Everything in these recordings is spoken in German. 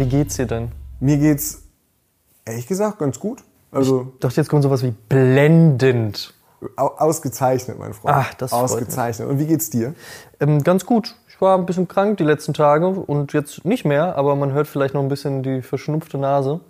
Wie geht's dir denn? Mir geht's ehrlich gesagt ganz gut. Also Ich dachte, jetzt kommt sowas wie blendend. au- ausgezeichnet, mein Freund. Ach, das Ausgezeichnet. Und wie geht's dir? Ähm, ganz gut. Ich war ein bisschen krank die letzten Tage und jetzt nicht mehr, aber man hört vielleicht noch ein bisschen die verschnupfte Nase.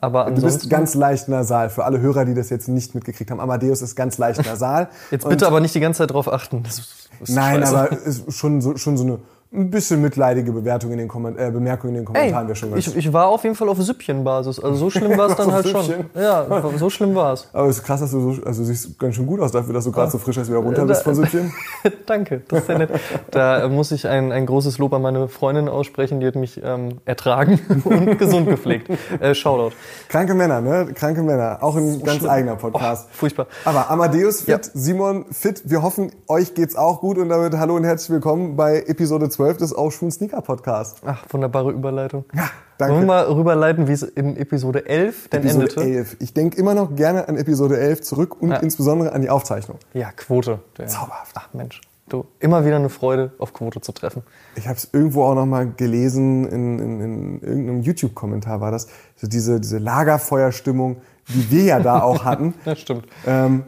Aber Du bist ganz leicht nasal. Für alle Hörer, die das jetzt nicht mitgekriegt haben. Amadeus ist ganz leicht nasal. jetzt bitte aber nicht die ganze Zeit drauf achten. Das ist, das ist Nein, scheiße. aber ist schon so, schon so eine ein bisschen mitleidige Bewertung in den Komment äh, Bemerkung in den Kommentaren wäre schon ganz ich, ich war auf jeden Fall auf Süppchenbasis. Also so schlimm war es dann halt schon. Süppchen? Ja, so schlimm war es. Aber es ist krass, dass du so, also du siehst ganz schön gut aus dafür, dass du gerade so frisch erst wieder runter Äh, bist von Süppchen. Danke, das ist sehr nett. Da muss ich ein, ein großes Lob an meine Freundin aussprechen, die hat mich ähm, ertragen und gesund gepflegt. Äh, Shoutout. Kranke Männer, ne? Kranke Männer. Auch ein ganz schlimm. eigener Podcast. Oh, furchtbar. Aber Amadeus fit, Ja. Simon fit. Wir hoffen, euch geht's auch gut und damit hallo und herzlich willkommen bei Episode 12 des Aufschwung Sneaker Podcast. Ach, wunderbare Überleitung. Ja, Wollen wir danke. mal rüberleiten, wie es in Episode 11 denn Episode endete? 11. Ich denke immer noch gerne an Episode 11 zurück und Ja. insbesondere an die Aufzeichnung. Ja, Quote. Der, Zauberhaft. Ach Mensch, du, immer wieder eine Freude, auf Quote zu treffen. Ich habe es irgendwo auch noch mal gelesen, in, in, in irgendeinem YouTube-Kommentar war das, so diese, diese Lagerfeuerstimmung, die wir ja da auch hatten. Das stimmt. Ähm,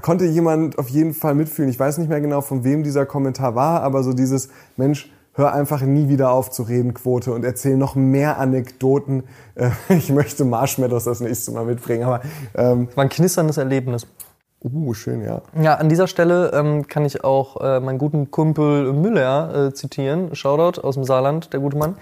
konnte jemand auf jeden Fall mitfühlen. Ich weiß nicht mehr genau, von wem dieser Kommentar war, aber so dieses Mensch, hör einfach nie wieder auf zu reden, Quote und erzähl noch mehr Anekdoten. Äh, ich möchte Marshmallows das nächste Mal mitbringen, aber ähm, War ein knisterndes Erlebnis. uh, schön, ja. Ja, an dieser Stelle ähm, kann ich auch äh, meinen guten Kumpel Müller äh, zitieren. Shoutout aus dem Saarland, der gute Mann.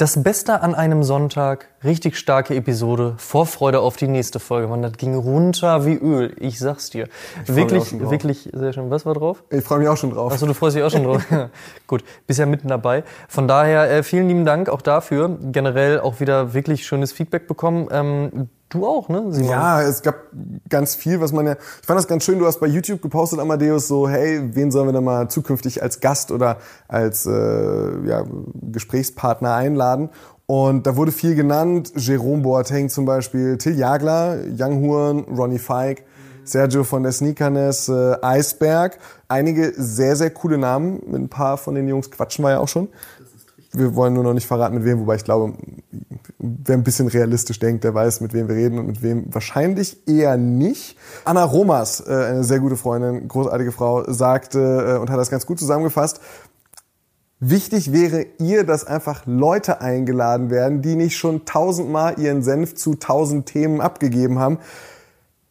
Das Beste an einem Sonntag, richtig starke Episode, Vorfreude auf die nächste Folge. Man, das ging runter wie Öl, ich sag's dir. auch Wirklich, wirklich sehr schön. Was war drauf? Ich freue mich auch schon drauf. Achso, du freust dich auch schon drauf. Gut, bist ja mitten dabei. Von daher äh, vielen lieben Dank auch dafür. Generell auch wieder wirklich schönes Feedback bekommen. Ähm, du auch, ne, Simon? Ja, es gab ganz viel, was man ja. Ich fand das ganz schön. Du hast bei YouTube gepostet, Amadeus, so, hey, wen sollen wir denn mal zukünftig als Gast oder als äh, ja, Gesprächspartner einladen? Und da wurde viel genannt. Jerome Boateng zum Beispiel, Till Jagler, Young Huren, Ronnie Feig, Sergio von der Sneakerness, äh, Eisberg. Einige sehr, sehr coole Namen. Mit ein paar von den Jungs quatschen wir ja auch schon. Wir wollen nur noch nicht verraten, mit wem, wobei ich glaube, wer ein bisschen realistisch denkt, der weiß, mit wem wir reden und mit wem wahrscheinlich eher nicht. Anna Romas, äh, eine sehr gute Freundin, großartige Frau, sagte äh, und hat das ganz gut zusammengefasst, Wichtig wäre ihr, dass einfach Leute eingeladen werden, die nicht schon tausendmal ihren Senf zu tausend Themen abgegeben haben.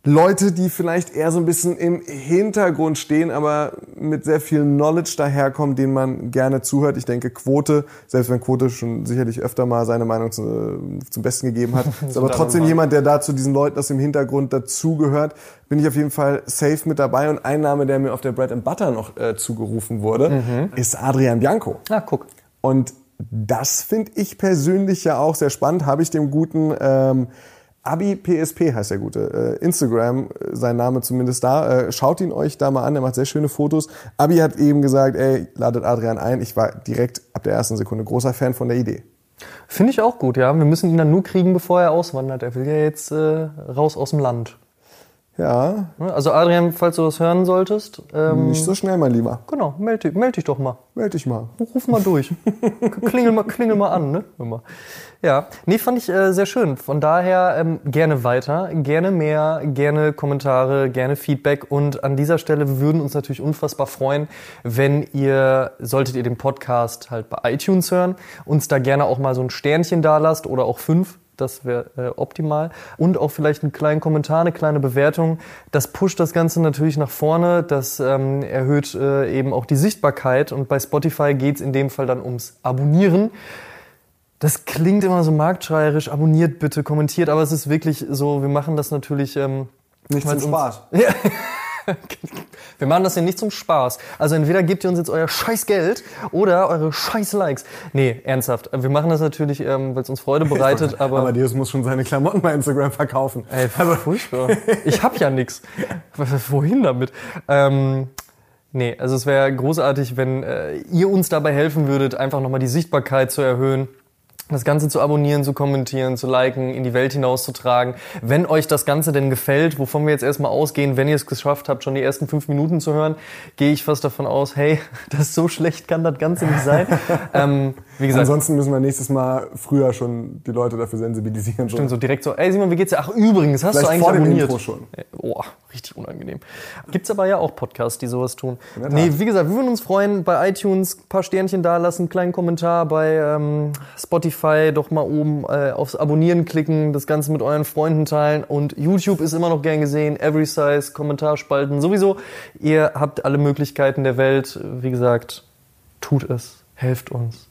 Leute, die vielleicht eher so ein bisschen im Hintergrund stehen, aber mit sehr viel Knowledge daherkommen, denen man gerne zuhört. Ich denke, Quote, selbst wenn Quote schon sicherlich öfter mal seine Meinung zu, zum Besten gegeben hat, ist aber trotzdem jemand, der da zu diesen Leuten aus dem Hintergrund dazugehört, bin ich auf jeden Fall safe mit dabei. Und ein Name, der mir auf der Bread and Butter noch äh, zugerufen wurde, ist Adrian Bianco. Ah, guck. Und das finde ich persönlich ja auch sehr spannend. Habe ich dem guten ähm, Abi PSP heißt der gute äh, Instagram, äh, sein Name zumindest da. Äh, schaut ihn euch da mal an, der macht sehr schöne Fotos. Abi hat eben gesagt, ey, ladet Adrian ein. Ich war direkt ab der ersten Sekunde großer Fan von der Idee. Finde ich auch gut, ja. Wir müssen ihn dann nur kriegen, bevor er auswandert. Er will ja jetzt äh, raus aus dem Land. Ja, Ne? Also Adrian, falls du das hören solltest, ähm, nicht so schnell, mein Lieber. genau, meld, dich- meld dich doch mal. Meld dich mal. Ruf mal durch. klingel, mal, klingel mal an, ne? Immer. Ja, nee, fand ich äh, sehr schön. Von daher ähm, gerne weiter, gerne mehr, gerne Kommentare, gerne Feedback. Und an dieser Stelle würden uns natürlich unfassbar freuen, wenn ihr, solltet ihr den Podcast halt bei iTunes hören, uns da gerne auch mal so ein Sternchen da lasst oder auch fünf. Das wäre äh, optimal. Und auch vielleicht einen kleinen Kommentar, eine kleine Bewertung. Das pusht das Ganze natürlich nach vorne. Das ähm, erhöht äh, eben auch die Sichtbarkeit. Und bei Spotify geht's in dem Fall dann ums Abonnieren. Das klingt immer so marktschreierisch. Abonniert bitte, kommentiert. Aber es ist wirklich so, wir machen das natürlich. Ähm, Nicht zum Spaß. Ja. Wir machen das hier nicht zum Spaß. Also entweder gebt ihr uns jetzt euer scheiß Geld oder eure scheiß Likes. Nee, ernsthaft. Wir machen das natürlich, ähm, weil es uns Freude bereitet, aber... Amadeus muss schon seine Klamotten bei Instagram verkaufen. Ey, furchtbar. Ich hab ja nix. Wohin damit? Ähm, nee, also es wäre großartig, wenn äh, ihr uns dabei helfen würdet, einfach nochmal die Sichtbarkeit zu erhöhen das Ganze zu abonnieren, zu kommentieren, zu liken, in die Welt hinauszutragen. Wenn euch das Ganze denn gefällt, wovon wir jetzt erstmal ausgehen, wenn ihr es geschafft habt, schon die ersten fünf Minuten zu hören, gehe ich fast davon aus, hey, das so schlecht kann das Ganze nicht sein. ähm, wie gesagt, Ansonsten müssen wir nächstes Mal früher schon die Leute dafür sensibilisieren. Stimmt, so direkt so, ey Simon, wie geht's dir? Ach, übrigens, hast Vielleicht du eigentlich vor dem abonniert? Intro schon. Oh, richtig unangenehm. Gibt's aber ja auch Podcasts, die sowas tun. Nee, wie gesagt, wir würden uns freuen, bei iTunes ein paar Sternchen dalassen, kleinen Kommentar, bei ähm, Spotify doch mal oben äh, aufs Abonnieren klicken, das Ganze mit euren Freunden teilen und YouTube ist immer noch gern gesehen, Every Size, Kommentarspalten sowieso. Ihr habt alle Möglichkeiten der Welt. Wie gesagt, tut es, helft uns.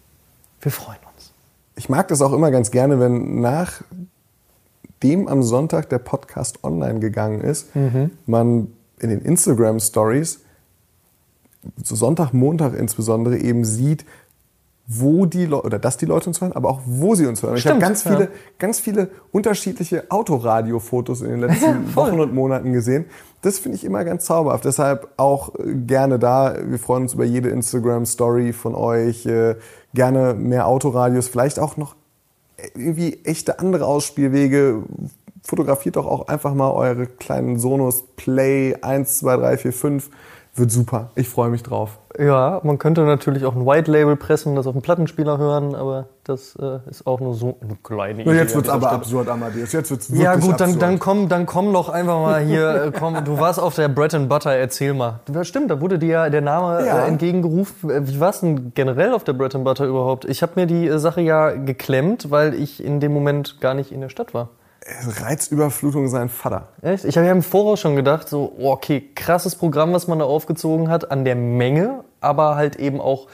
Wir freuen uns. Ich mag das auch immer ganz gerne, wenn nach dem am Sonntag der Podcast online gegangen ist, man in den Instagram Stories, so Sonntag, Montag insbesondere, eben sieht, wo die Leute, oder dass die Leute uns hören, aber auch wo sie uns hören. ich habe Stimmt, ganz ja. viele, ganz viele unterschiedliche Autoradio-Fotos in den letzten voll. Wochen und Monaten gesehen. Das finde ich immer ganz zauberhaft. Deshalb auch äh, gerne da. Wir freuen uns über jede Instagram-Story von euch. Äh, Gerne mehr Autoradios, vielleicht auch noch irgendwie echte andere Ausspielwege. Fotografiert doch auch einfach mal eure kleinen Sonos Play 1, 2, 3, 4, 5. Wird super. Ich freue mich drauf. Ja, man könnte natürlich auch ein White Label pressen und das auf dem Plattenspieler hören, aber das äh, ist auch nur so eine kleine Idee. Jetzt wird's dieser aber Stelle. absurd, Amadeus. Jetzt wird's Ja wirklich gut, dann, absurd. dann komm, dann komm doch einfach mal hier. äh, Komm, du warst auf der Bread and Butter, erzähl mal. Das stimmt, da wurde dir ja der Name Ja. äh, entgegengerufen. Äh, Wie war's denn generell auf der Bread and Butter überhaupt? Ich habe mir die äh, Sache ja geklemmt, weil ich in dem Moment gar nicht in der Stadt war. Reizüberflutung sein Vater. Echt? Ich habe ja im Voraus schon gedacht, so, oh, okay, krasses Programm, was man da aufgezogen hat, an der Menge, aber halt eben auch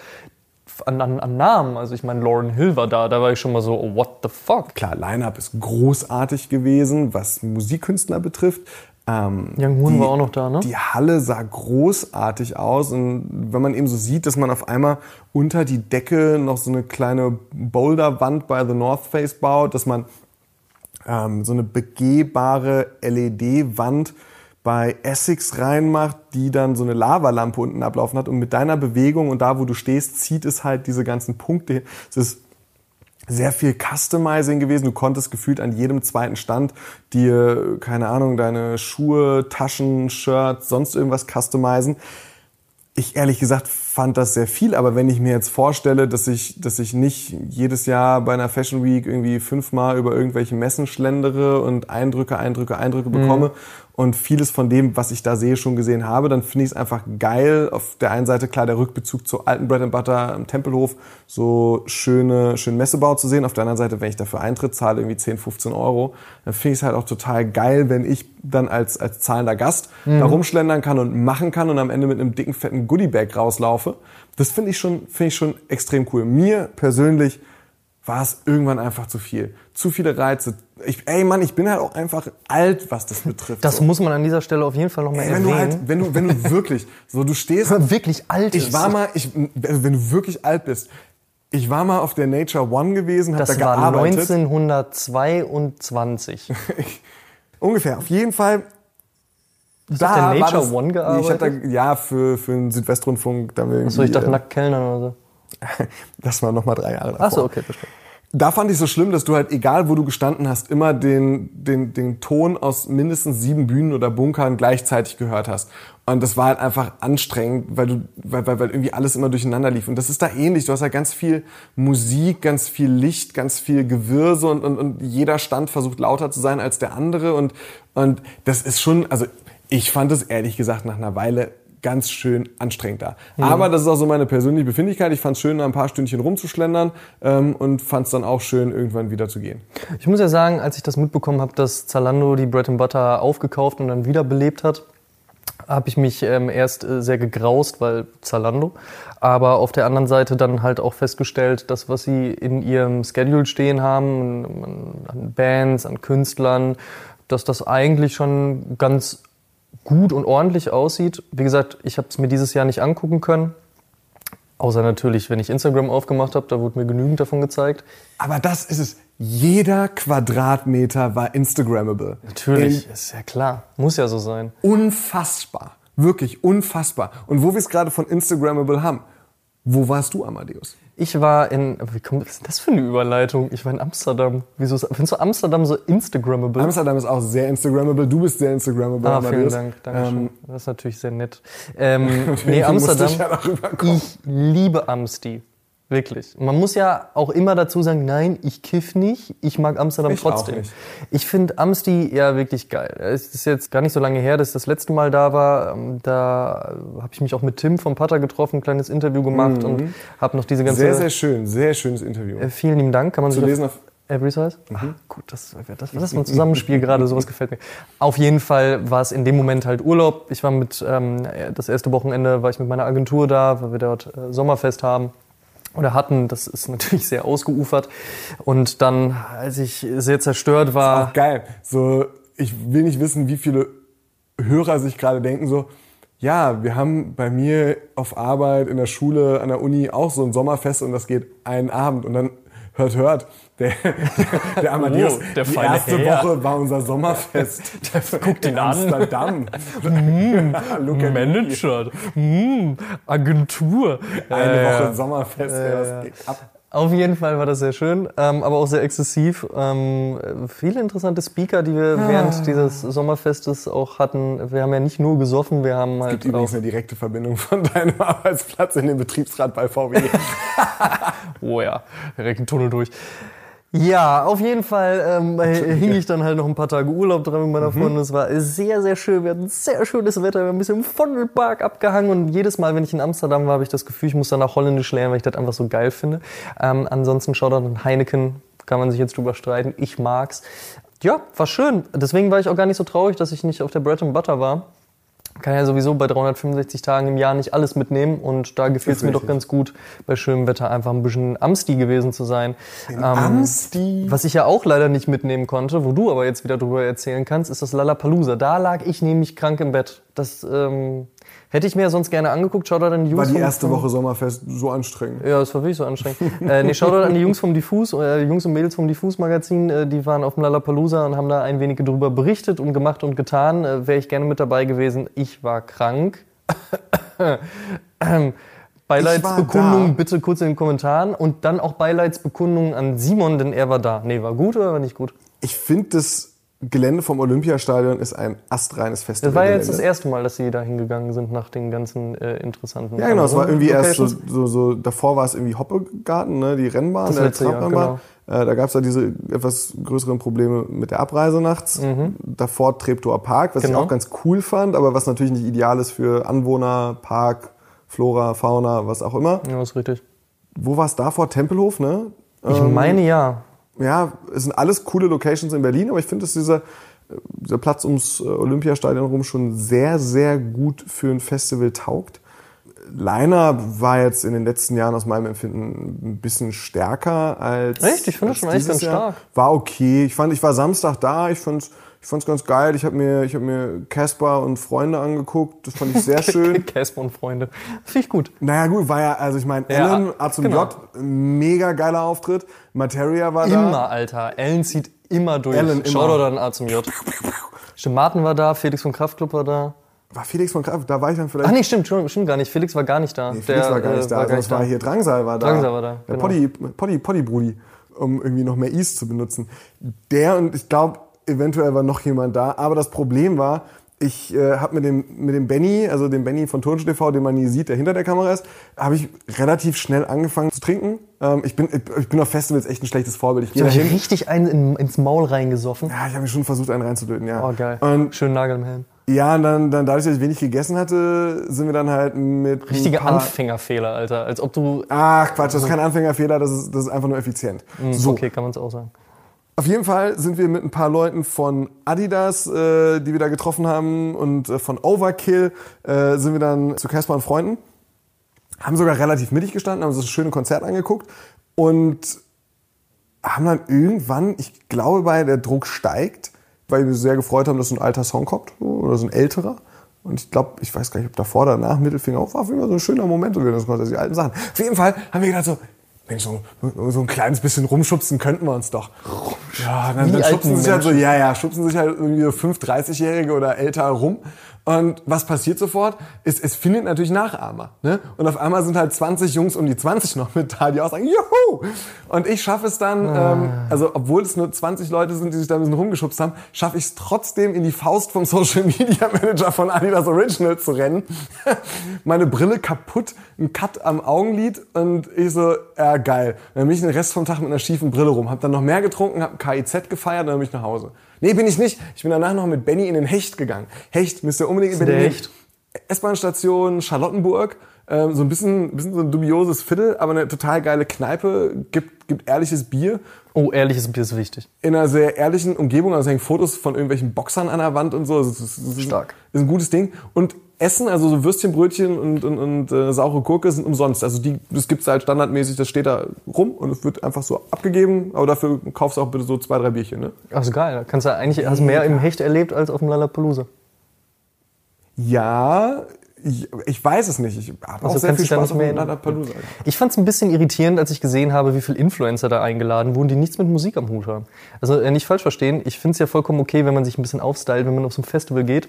an, an, an Namen. Also ich meine, Lauren Hill war da, da war ich schon mal so, oh, what the fuck? Klar, Line-Up ist großartig gewesen, was Musikkünstler betrifft. Ähm, Young Hoon war auch noch da, ne? Die Halle sah großartig aus und wenn man eben so sieht, dass man auf einmal unter die Decke noch so eine kleine Boulderwand bei The North Face baut, dass man ähm, so eine begehbare LED-Wand bei Essex reinmacht, die dann so eine Lavalampe unten ablaufen hat und mit deiner Bewegung und da, wo du stehst, zieht es halt diese ganzen Punkte. Es ist sehr viel Customizing gewesen. Du konntest gefühlt an jedem zweiten Stand dir, keine Ahnung, deine Schuhe, Taschen, Shirts, sonst irgendwas customizen. Ich ehrlich gesagt fand das sehr viel, aber wenn ich mir jetzt vorstelle, dass ich, dass ich nicht jedes Jahr bei einer Fashion Week irgendwie fünfmal über irgendwelche Messen schlendere und Eindrücke, Eindrücke, Eindrücke bekomme und vieles von dem, was ich da sehe, schon gesehen habe, dann finde ich es einfach geil. Auf der einen Seite klar der Rückbezug zu alten Bread and Butter im Tempelhof, so schöne, schön Messebau zu sehen. Auf der anderen Seite, wenn ich dafür Eintritt zahle, irgendwie 10, 15 Euro, dann finde ich es halt auch total geil, wenn ich dann als, als zahlender Gast da rumschlendern kann und machen kann und am Ende mit einem dicken, fetten Goodiebag rauslaufe. Das finde ich schon, finde ich schon extrem cool. Mir persönlich war es irgendwann einfach zu viel. Zu viele Reize. Ich, ey Mann, ich bin halt auch einfach alt, was das betrifft. Das so. muss man an dieser Stelle auf jeden Fall nochmal Ey, wenn du erwähnen. halt, wenn du, wenn du wirklich, so du stehst, wirklich alt ich ist. war mal, ich, wenn du wirklich alt bist, ich war mal auf der Nature One gewesen, hab das da war gearbeitet. 1922. Ungefähr. Auf jeden Fall. auf der Nature war das, One Ich hab da, gearbeitet? ja, für, für den Südwestrundfunk. Da Achso, ich dachte irgendwie, nackt Kellnern oder so. Das war noch mal drei Jahre davor. Achso, okay, verstehe. Da fand ich so schlimm, dass du halt, egal wo du gestanden hast, immer den, den, den Ton aus mindestens sieben Bühnen oder Bunkern gleichzeitig gehört hast. Und das war halt einfach anstrengend, weil du, weil, weil, weil irgendwie alles immer durcheinander lief. Und das ist da ähnlich. Du hast halt ganz viel Musik, ganz viel Licht, ganz viel Gewürse und, und, und jeder Stand versucht lauter zu sein als der andere. Und, und das ist schon, also ich fand es ehrlich gesagt nach einer Weile ganz schön anstrengend da. Aber das ist auch so meine persönliche Befindlichkeit. Ich fand es schön, da ein paar Stündchen rumzuschlendern ähm, und fand es dann auch schön, irgendwann wieder zu gehen. Ich muss ja sagen, als ich das mitbekommen habe, dass Zalando die Bread and Butter aufgekauft und dann wiederbelebt hat, habe ich mich ähm, erst äh, sehr gegraust, weil Zalando. Aber auf der anderen Seite dann halt auch festgestellt, dass was sie in ihrem Schedule stehen haben, an Bands, an Künstlern, dass das eigentlich schon ganz gut und ordentlich aussieht. Wie gesagt, ich habe es mir dieses Jahr nicht angucken können. Außer natürlich, wenn ich Instagram aufgemacht habe, da wurde mir genügend davon gezeigt. Aber das ist es. Jeder Quadratmeter war Instagrammable. Natürlich, ist ja klar. Muss ja so sein. Unfassbar. Wirklich unfassbar. Und wo wir es gerade von Instagrammable haben, wo warst du, Amadeus? Ich war in, wie kommt was ist das für eine Überleitung? Ich war in Amsterdam. Wieso ist- findest du Amsterdam so Instagrammable? Amsterdam ist auch sehr Instagrammable. Du bist sehr Instagrammable, Ah, vielen. Dank, Dankeschön. Ähm, das ist natürlich sehr nett. Ähm, nee, Amsterdam. ich ja. Ich liebe Amsti. Wirklich. Man muss ja auch immer dazu sagen, nein, ich kiff nicht, ich mag Amsterdam Ich auch trotzdem. nicht. Ich finde Amsti ja wirklich geil. Es ist jetzt gar nicht so lange her, dass ich das letzte Mal da war. Ähm, Da habe ich mich auch mit Tim vom Pater getroffen, ein kleines Interview gemacht und habe noch diese ganze... Mhm. Sehr, sehr schön. Sehr schönes Interview. Äh, vielen lieben Dank. Kann man Zu sich lesen auf Every Size? Ah, gut, das, das, das ist ein Zusammenspiel gerade, sowas gefällt mir. Auf jeden Fall war es in dem Moment halt Urlaub. Ich war mit, ähm, das erste Wochenende war ich mit meiner Agentur da, weil wir dort äh, Sommerfest haben oder hatten. Das ist natürlich sehr ausgeufert. Und dann, als ich sehr zerstört war, Auch geil. So, ich will nicht wissen, wie viele Hörer sich gerade denken so, ja, wir haben bei mir auf Arbeit, in der Schule, an der Uni auch so ein Sommerfest und das geht einen Abend und dann hört, hört, der, der, der Amadeus, Oh, der die erste Herr. Woche war unser Sommerfest guckt in ihn an. Amsterdam. Look at me. Manager, hm, Agentur. Eine Äh, Woche Sommerfest, ey, das geht ab. Auf jeden Fall war das sehr schön, ähm, aber auch sehr exzessiv. Ähm, viele interessante Speaker, die wir während dieses Sommerfestes auch hatten. Wir haben ja nicht nur gesoffen, wir haben Es halt gibt übrigens auch, eine direkte Verbindung von deinem Arbeitsplatz in den Betriebsrat bei VW. oh ja, direkt einen Tunnel durch. Ja, auf jeden Fall ähm, hing ich dann halt noch ein paar Tage Urlaub dran mit meiner Freundin. Es war sehr, sehr schön. Wir hatten sehr schönes Wetter. Wir haben ein bisschen im Vondelpark abgehangen. Und jedes Mal, wenn ich in Amsterdam war, habe ich das Gefühl, ich muss danach Holländisch lernen, weil ich das einfach so geil finde. Ähm, ansonsten Shoutout an Heineken. Kann man sich jetzt drüber streiten. Ich mag's. Ja, war schön. Deswegen war ich auch gar nicht so traurig, dass ich nicht auf der Bread and Butter war. Kann ja sowieso bei 365 Tagen im Jahr nicht alles mitnehmen und da gefiel es mir doch ganz gut, bei schönem Wetter einfach ein bisschen Amsti gewesen zu sein. Ähm, Amsti. Was ich ja auch leider nicht mitnehmen konnte, wo du aber jetzt wieder drüber erzählen kannst, ist das Lollapalooza. Da lag ich nämlich krank im Bett. Das ähm, hätte ich mir ja sonst gerne angeguckt. Shoutout an die Jungs War die erste Woche Sommerfest so anstrengend? ja, das war wirklich so anstrengend. äh, nee, Shoutout an die Jungs vom Diffus, äh, Jungs und Mädels vom Diffus-Magazin, äh, die waren auf dem Lollapalooza und haben da ein wenig darüber berichtet und gemacht und getan. Äh, Wäre ich gerne mit dabei gewesen. Ich war krank. Beileidsbekundung da. bitte kurz in den Kommentaren und dann auch Beileidsbekundungen an Simon, denn er war da. Nee, war gut oder war nicht gut? Ich finde, das Gelände vom Olympiastadion ist ein astreines Festival. Das war jetzt das erste Mal, dass sie da hingegangen sind nach den ganzen äh, interessanten Ja, genau, es war irgendwie erst so, so, so, davor war es irgendwie Hoppegarten, ne, die Rennbahn, Das der letzte Jahr, Trabrennbahn. Äh, da gab es ja diese etwas größeren Probleme mit der Abreise nachts. Davor Treptower Park, was Mhm. Genau. ich auch ganz cool fand, aber was natürlich nicht ideal ist für Anwohner, Park, Flora, Fauna, was auch immer. Ja, ist richtig. Wo war es davor? Tempelhof, ne? Ich meine ja. Ja, es sind alles coole Locations in Berlin, aber ich finde, dass dieser, dieser Platz ums äh, Olympiastadion rum schon sehr, sehr gut für ein Festival taugt. Leiner war jetzt in den letzten Jahren aus meinem Empfinden ein bisschen stärker als. Echt? Ich finde das schon echt ganz stark. War okay. Ich fand, ich war Samstag da. Ich fand's, ich fand's ganz geil. Ich habe mir, ich habe mir Casper und Freunde angeguckt. Das fand ich sehr schön. Casper und Freunde. Finde ich gut. Naja gut, war ja, also ich meine, Ja, Ellen, A zum genau. J, mega geiler Auftritt. Materia war da. Immer, Alter. Ellen zieht immer durch. Ellen immer. Shoutout an A zum J. Stimmt, Martin war da, Felix vom Kraftclub war da. War Felix von Kraft, da war ich dann vielleicht. Ach nee, stimmt, stimmt, gar nicht. Felix war gar nicht da. Nee, Felix war gar äh, nicht da. Also das war hier Drangsal war da. Drangsal war da, Der genau. Poddy, Poddy, Poddy Brudi, um irgendwie noch mehr Ease zu benutzen. Der und ich glaube, eventuell war noch jemand da. Aber das Problem war, ich äh, habe mit dem, mit dem Benny, also dem Benny von Turnschuh TV, den man nie sieht, der hinter der Kamera ist, habe ich relativ schnell angefangen zu trinken. Ähm, ich, bin, ich bin auf Festivals echt ein schlechtes Vorbild. Ich gehe dahin. richtig einen in, ins Maul reingesoffen. Ja, ich habe mir schon versucht, einen reinzudrücken, ja. Oh, geil. Und Schön Nagel im Helm. ja, und dann, dann dadurch, dass ich wenig gegessen hatte, sind wir dann halt mit Richtige Anfängerfehler, Alter. Als ob du. Ach Quatsch, das ist kein Anfängerfehler, das ist, das ist einfach nur effizient. So, Okay, kann man es auch sagen. Auf jeden Fall sind wir mit ein paar Leuten von Adidas, äh, die wir da getroffen haben, und äh, von Overkill äh, sind wir dann zu Casper und Freunden. Haben sogar relativ mittig gestanden, haben uns das schöne Konzert angeguckt und haben dann irgendwann, ich glaube, bei der Druck steigt, weil wir sehr gefreut haben, dass so ein alter Song kommt oder so ein älterer, Und ich glaube, ich weiß gar nicht, ob davor oder nach Mittelfinger auch war auf jeden Fall so ein schöner Moment während des Konzerts, die alten Sachen. Auf jeden Fall haben wir gedacht so, Mensch, so, so ein kleines bisschen rumschubsen könnten wir uns doch. Ja, dann, dann schubsen sich halt so, ja, ja, schubsen sich halt irgendwie so 5, 30-Jährige oder älter rum. Und was passiert sofort? Ist, es findet natürlich Nachahmer. Ne? Und auf einmal sind halt 20 Jungs um die 20 noch mit da, die auch sagen, juhu! Und ich schaffe es dann, ähm, also obwohl es nur 20 Leute sind, die sich da ein bisschen rumgeschubst haben, schaffe ich es trotzdem in die Faust vom Social Media Manager von Adidas Original zu rennen. Meine Brille kaputt, ein Cut am Augenlid und ich so, ja geil. Dann bin ich den Rest vom Tag mit einer schiefen Brille rum, hab dann noch mehr getrunken, hab KIZ gefeiert und dann bin ich nach Hause. Nee, bin ich nicht. Ich bin danach noch mit Benny in den Hecht gegangen. Hecht, müsst ihr unbedingt in Berlin- Hecht? S-Bahn-Station Charlottenburg. Ähm, so ein bisschen, bisschen so ein dubioses Viertel, aber eine total geile Kneipe, gibt, gibt ehrliches Bier Oh, ehrliches Bier ist wichtig. in einer sehr ehrlichen Umgebung. Also hängen Fotos von irgendwelchen Boxern an der Wand und so. Das ist, das ist, Stark. Ist ein gutes Ding. Und Essen, also so Würstchenbrötchen und, und, und äh, saure Gurke sind umsonst. Also die, das gibt's halt standardmäßig, das steht da rum und es wird einfach so abgegeben. Aber dafür kaufst du auch bitte so zwei, drei Bierchen. Ne? Also geil, da kannst du eigentlich hast mehr im Hecht erlebt als auf dem Lollapalooza. Ja, ich, ich weiß es nicht. Ich habe auch Also sehr kannst viel Spaß auf? Lollapalooza. Ich fand es ein bisschen irritierend, als ich gesehen habe, wie viele Influencer da eingeladen wurden, die nichts mit Musik am Hut haben. Also äh, nicht falsch verstehen, ich finde es ja vollkommen okay, wenn man sich ein bisschen aufstylt, wenn man auf so ein Festival geht.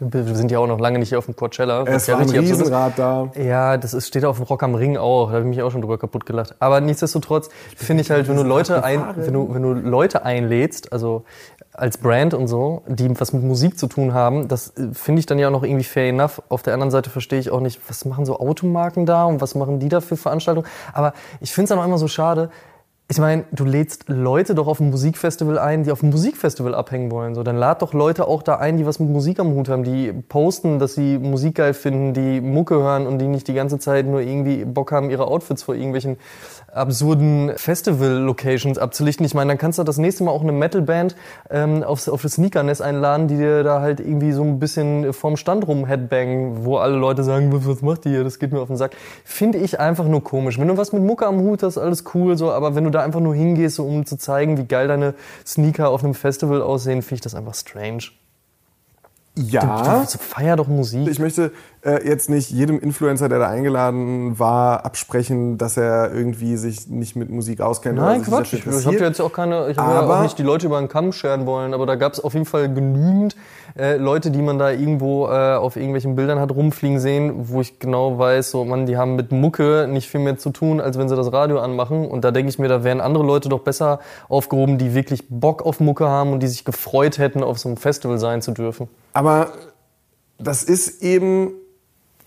Wir sind ja auch noch lange nicht hier auf dem Coachella. Es ja war ein absurd ist. Riesenrad da. Ja, das ist, steht auf dem Rock am Ring auch. Da habe ich mich auch schon drüber kaputt gelacht. Aber nichtsdestotrotz finde ich halt, wenn du Leute ein, wenn du, wenn du Leute einlädst, also als Brand und so, die was mit Musik zu tun haben, das äh, finde ich dann ja auch noch irgendwie fair enough. Auf der anderen Seite verstehe ich auch nicht, was machen so Automarken da und was machen die da für Veranstaltungen. Aber ich finde es dann auch immer so schade. Ich meine, du lädst Leute doch auf ein Musikfestival ein, die auf einem Musikfestival abhängen wollen. So, dann lad doch Leute auch da ein, die was mit Musik am Hut haben, die posten, dass sie Musik geil finden, die Mucke hören und die nicht die ganze Zeit nur irgendwie Bock haben, ihre Outfits vor irgendwelchen absurden Festival-Locations abzulichten. Ich meine, dann kannst du das nächste Mal auch eine Metalband ähm, aufs, auf das Sneakernest einladen, die dir da halt irgendwie so ein bisschen vorm Stand rum headbangen, wo alle Leute sagen, was, was macht die hier, das geht mir auf den Sack. Finde ich einfach nur komisch. Wenn du was mit Mucke am Hut hast, alles cool, so, aber wenn du da einfach nur hingehst, so, um zu zeigen, wie geil deine Sneaker auf einem Festival aussehen, finde ich das einfach strange. Ja. So, feier doch Musik. Ich möchte äh, jetzt nicht jedem Influencer, der da eingeladen war, absprechen, dass er irgendwie sich nicht mit Musik auskennt. Nein, Quatsch. Ich, ich habe jetzt auch keine, ich habe ja auch nicht die Leute über den Kamm scheren wollen, aber da gab es auf jeden Fall genügend äh, Leute, die man da irgendwo äh, auf irgendwelchen Bildern hat rumfliegen sehen, wo ich genau weiß, so man, die haben mit Mucke nicht viel mehr zu tun, als wenn sie das Radio anmachen. Und da denke ich mir, da wären andere Leute doch besser aufgehoben, die wirklich Bock auf Mucke haben und die sich gefreut hätten, auf so einem Festival sein zu dürfen. Aber das ist eben,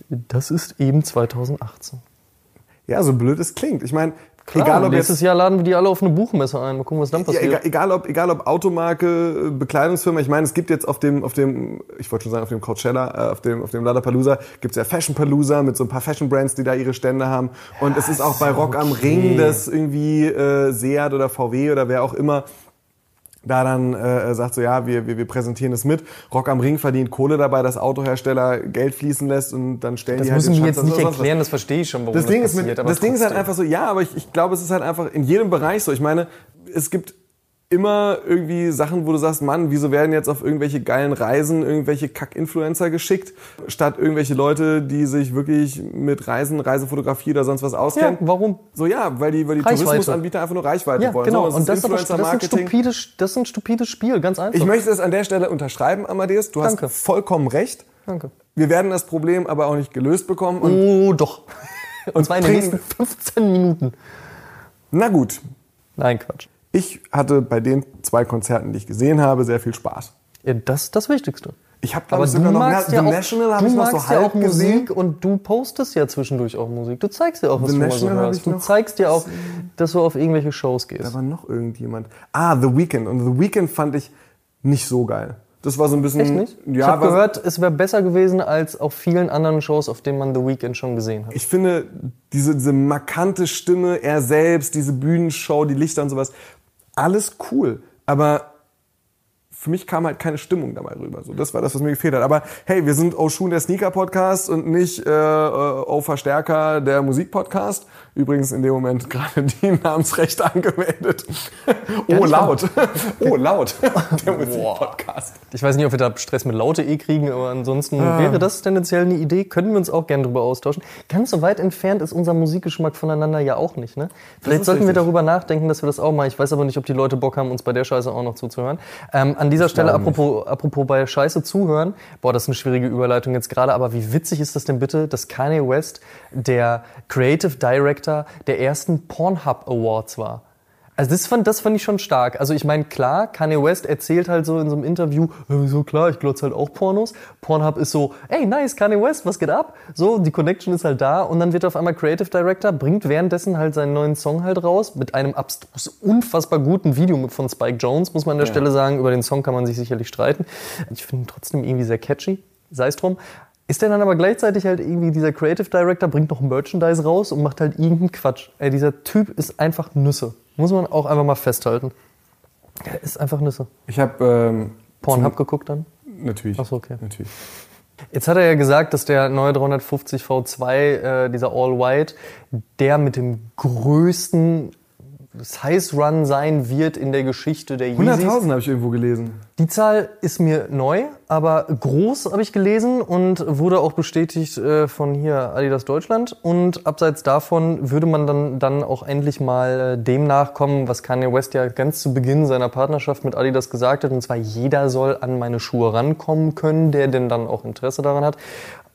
Das ist eben 2018. ja, so blöd es klingt. Ich meine, Klar, egal ob nächstes jetzt Jahr laden wir die alle auf eine Buchmesse ein. Mal gucken, was dann Ja, passiert. egal, egal, ob, egal ob Automarke, äh, Bekleidungsfirma, ich meine, es gibt jetzt auf dem, auf dem, ich wollte schon sagen, auf dem Coachella, äh, auf dem, auf dem Lollapalooza, gibt's ja Fashion Palooza mit so ein paar Fashion Brands, die da ihre Stände haben. Und es ist auch bei Rock am Ring, dass irgendwie äh, Seat oder VW oder wer auch immer da dann äh, sagt so, ja, wir, wir, wir präsentieren es mit. Rock am Ring verdient Kohle dabei, dass Autohersteller Geld fließen lässt und dann stellen das die halt müssen den die Schatz jetzt nicht erklären, das verstehe ich schon, warum Das Ding, ist, passiert. mit, aber das Ding ist halt trotzdem. einfach so, ja, aber ich, ich glaube, es ist halt einfach in jedem Bereich so. Ich meine, es gibt immer irgendwie Sachen, wo du sagst, Mann, wieso werden jetzt auf irgendwelche geilen Reisen irgendwelche Kack-Influencer geschickt, statt irgendwelche Leute, die sich wirklich mit Reisen, Reisefotografie oder sonst was Ja, auskennen. warum? So ja, weil die, weil die Reichweite. Tourismusanbieter einfach nur Reichweite Ja, wollen. genau. So, Und das ist, aber, das, ist ein stupides, das ist ein stupides Spiel, ganz einfach. Ich möchte es an der Stelle unterschreiben, Amadeus. Du Danke. hast vollkommen recht. Danke. Wir werden das Problem aber auch nicht gelöst bekommen. Und Oh, doch. Und zwar in den nächsten 15 Minuten. na gut, Nein, Quatsch. Ich hatte bei den zwei Konzerten, die ich gesehen habe, sehr viel Spaß. Ja, das ist das Wichtigste. Ich habe, Aber glaube ich, sogar noch The ja auch, National habe ich noch so ja halb Musik gesehen. und du postest ja zwischendurch auch Musik. Du zeigst ja auch, was The du mal so National hörst. ich Du zeigst ja auch, dass du auf irgendwelche Shows gehst. Da war noch irgendjemand. Ah, The Weeknd. Und The Weeknd fand ich nicht so geil. Das war so ein bisschen. Echt nicht? ich Ja, habe war- gehört, es wäre besser gewesen als auf vielen anderen Shows, auf denen man The Weeknd schon gesehen hat. Ich finde, diese, diese markante Stimme, er selbst, diese Bühnenshow, die Lichter und sowas, alles cool. Aber für mich kam halt keine Stimmung dabei rüber. So, das war das, was mir gefehlt hat. Aber hey, wir sind Oshun der Sneaker-Podcast und nicht äh, O Verstärker der Musik-Podcast. Übrigens in dem Moment gerade die Namensrechte angemeldet. oh, laut. oh, laut. Der Musik-Podcast. Ich weiß nicht, ob wir da Stress mit Laute eh kriegen, aber ansonsten wäre das tendenziell eine Idee. Können wir uns auch gerne drüber austauschen. Ganz so weit entfernt ist unser Musikgeschmack voneinander ja auch nicht. Ne? Vielleicht sollten wir richtig. darüber nachdenken, dass wir das auch machen. Ich weiß aber nicht, ob die Leute Bock haben, uns bei der Scheiße auch noch zuzuhören. Ähm, an dieser Stelle, apropos, apropos bei Scheiße zuhören, boah, das ist eine schwierige Überleitung jetzt gerade, aber wie witzig ist das denn bitte, dass Kanye West der Creative Director der ersten Pornhub Awards war? Also das fand, das fand ich schon stark. Also ich meine, klar, Kanye West erzählt halt so in so einem Interview, "Ja, wieso klar, ich glotze halt auch Pornos. Pornhub ist so, ey, nice, Kanye West, was geht ab? So, die Connection ist halt da und dann wird er auf einmal Creative Director, bringt währenddessen halt seinen neuen Song halt raus mit einem abstrus unfassbar guten Video von Spike Jones, muss man an der Ja. Stelle sagen. Über den Song kann man sich sicherlich streiten. Ich finde ihn trotzdem irgendwie sehr catchy, sei es drum. Ist der dann aber gleichzeitig halt irgendwie dieser Creative Director, bringt noch Merchandise raus und macht halt irgendeinen Quatsch. Ey, dieser Typ ist einfach Nüsse. Muss man auch einfach mal festhalten. Er ist einfach Nüsse. Ich habe ähm, Pornhub geguckt dann? natürlich. Ach so, okay. Natürlich. Jetzt hat er ja gesagt, dass der neue 350 V2, äh, dieser All White, der mit dem größten Size Run sein wird in der Geschichte der Yeezys. 100.000 habe ich irgendwo gelesen. Die Zahl ist mir neu, aber groß habe ich gelesen und wurde auch bestätigt äh, von hier Adidas Deutschland. Und abseits davon würde man dann, dann auch endlich mal äh, dem nachkommen, was Kanye West ja ganz zu Beginn seiner Partnerschaft mit Adidas gesagt hat. Und zwar jeder soll an meine Schuhe rankommen können, der denn dann auch Interesse daran hat.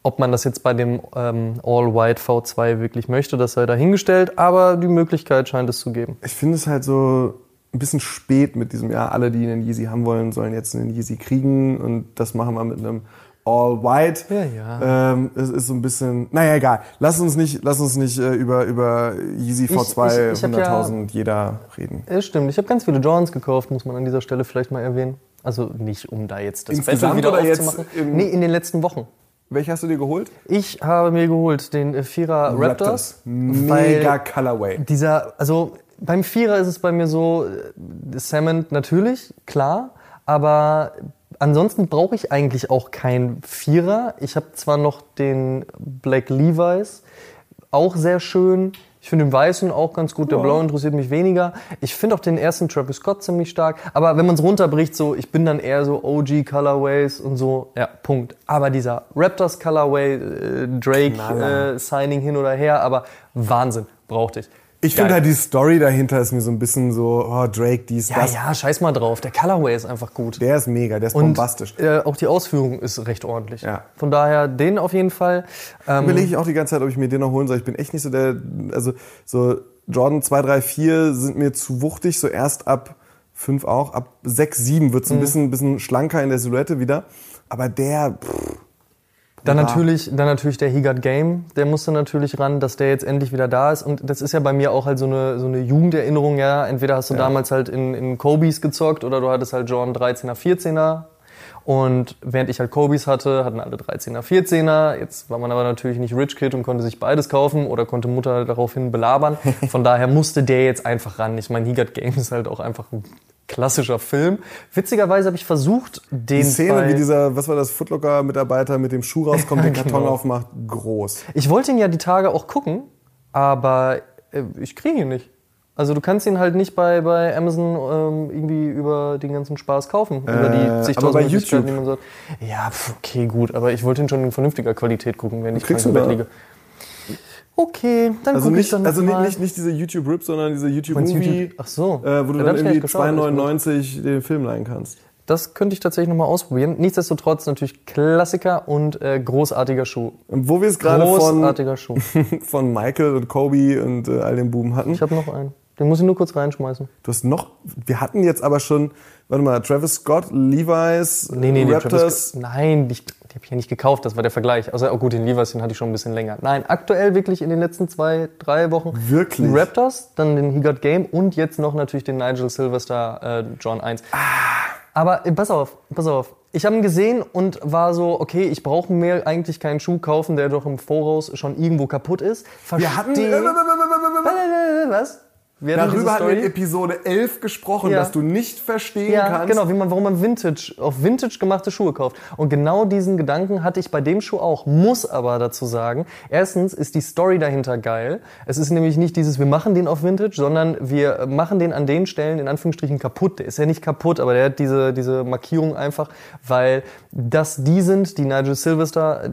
Ob man das jetzt bei dem ähm, All-White V2 wirklich möchte, das sei dahingestellt, aber die Möglichkeit scheint es zu geben. Ich finde es halt so ein bisschen spät mit diesem, ja, alle, die einen Yeezy haben wollen, sollen jetzt einen Yeezy kriegen und das machen wir mit einem All White. Ja, ja. Ähm, es ist so ein bisschen, naja, egal. Lass uns nicht, lass uns nicht äh, über, über Yeezy V2 ich- ich hab ja- 100.000 jeder reden. Ja, stimmt. Ich habe ganz viele Jordans gekauft, muss man an dieser Stelle vielleicht mal erwähnen. Also nicht, um da jetzt das Insgesamt Battle wieder oder jetzt nee, in den letzten Wochen. Welche hast du dir geholt? Ich habe mir geholt den äh, Vierer Raptors. Mega Colorway. dieser, also beim Vierer ist es bei mir so, äh, Cement natürlich, klar, aber ansonsten brauche ich eigentlich auch keinen Vierer. Ich habe zwar noch den Black Levi's, auch sehr schön. Ich finde den weißen auch ganz gut, der blaue interessiert mich weniger. Ich finde auch den ersten Travis Scott ziemlich stark. Aber wenn man es runterbricht, so, ich bin dann eher so OG Colorways und so, ja, Punkt. Aber dieser Raptors Colorway, äh, Drake äh, Signing hin oder her, aber Wahnsinn, brauchte ich. Ich finde halt die Story dahinter ist mir so ein bisschen so, oh, Drake, dies, Ja, das. ja, scheiß mal drauf. Der Colorway ist einfach gut. Der ist mega, der ist und bombastisch. äh, auch die Ausführung ist recht ordentlich. Ja. Von daher den auf jeden Fall. Ähm, Überlege ich auch die ganze Zeit, ob ich mir den noch holen soll. Ich bin echt nicht so der, also so Jordan 2, 3, 4 sind mir zu wuchtig, so erst ab 5 auch, ab 6, 7 wird's Mhm. ein bisschen, bisschen schlanker in der Silhouette wieder. Aber der, pff, Dann Ja. natürlich, dann natürlich der He Got Game, der musste natürlich ran, dass der jetzt endlich wieder da ist. Und das ist ja bei mir auch halt so eine, so eine Jugenderinnerung, ja. Entweder hast du damals halt in, in Kobe's gezockt oder du hattest halt Jordan 13er, 14er. Und während ich halt Kobe's hatte, hatten alle 13er, 14er. Jetzt war man aber natürlich nicht Rich Kid und konnte sich beides kaufen oder konnte Mutter daraufhin belabern. Von daher musste der jetzt einfach ran. Ich meine, He Got Game ist halt auch einfach ein klassischer Film. Witzigerweise habe ich versucht, den die Szene, wie dieser, was war das, Footlocker-Mitarbeiter mit dem Schuh rauskommt, den Karton Genau. aufmacht, groß. Ich wollte ihn ja die Tage auch gucken, aber äh, ich kriege ihn nicht. Also du kannst ihn halt nicht bei, bei Amazon ähm, irgendwie über den ganzen Spaß kaufen. über die Äh, zigtausend aber bei YouTube. die man sagt. Ja, pf, okay, gut. Aber ich wollte ihn schon in vernünftiger Qualität gucken, wenn ich Kriegst im Bett liege. Okay, dann Also gucke ich nicht, dann also nicht, nicht, nicht diese YouTube-Rip, sondern diese Meinst du YouTube-Movie, YouTube? Ach so. äh, wo du Ja, da dann ich gar irgendwie nicht geschaut, ehrlich gesagt. 2,99 den Film leihen kannst. Das könnte ich tatsächlich nochmal ausprobieren. Nichtsdestotrotz natürlich Klassiker und äh, großartiger Schuh. Und wo wir es gerade von, Großartiger Schuh. von Michael und Kobe und äh, all den Buben hatten. Ich habe noch einen. Den muss ich nur kurz reinschmeißen. Du hast noch, wir hatten jetzt aber schon, warte mal, Travis Scott, Levi's, Nee, nee, nee, Raptors. Travis, nein, die, die habe ich ja nicht gekauft, das war der Vergleich. Also oh gut, den Levi's, den hatte ich schon ein bisschen länger. Nein, aktuell wirklich in den letzten zwei, drei Wochen Wirklich? den Raptors, dann den He Got Game und jetzt noch natürlich den Nigel Silverstar äh, John 1. Aber äh, pass auf, pass auf. Ich habe ihn gesehen und war so, okay, ich brauche mir eigentlich keinen Schuh kaufen, der doch im Voraus schon irgendwo kaputt ist. Wir hatten, Verstehe- äh, Was? Wir Darüber hatten wir in. Episode 11 gesprochen, Ja. dass du nicht verstehen Ja, kannst. genau, wie man, warum man Vintage, auf Vintage gemachte Schuhe kauft. Und genau diesen Gedanken hatte ich bei dem Schuh auch. Muss aber dazu sagen, erstens ist die Story dahinter geil. Es ist nämlich nicht dieses, wir machen den auf Vintage, sondern wir machen den an den Stellen in Anführungsstrichen kaputt. Der ist ja nicht kaputt, aber der hat diese, diese Markierung einfach, weil das die sind, die Nigel Silvester,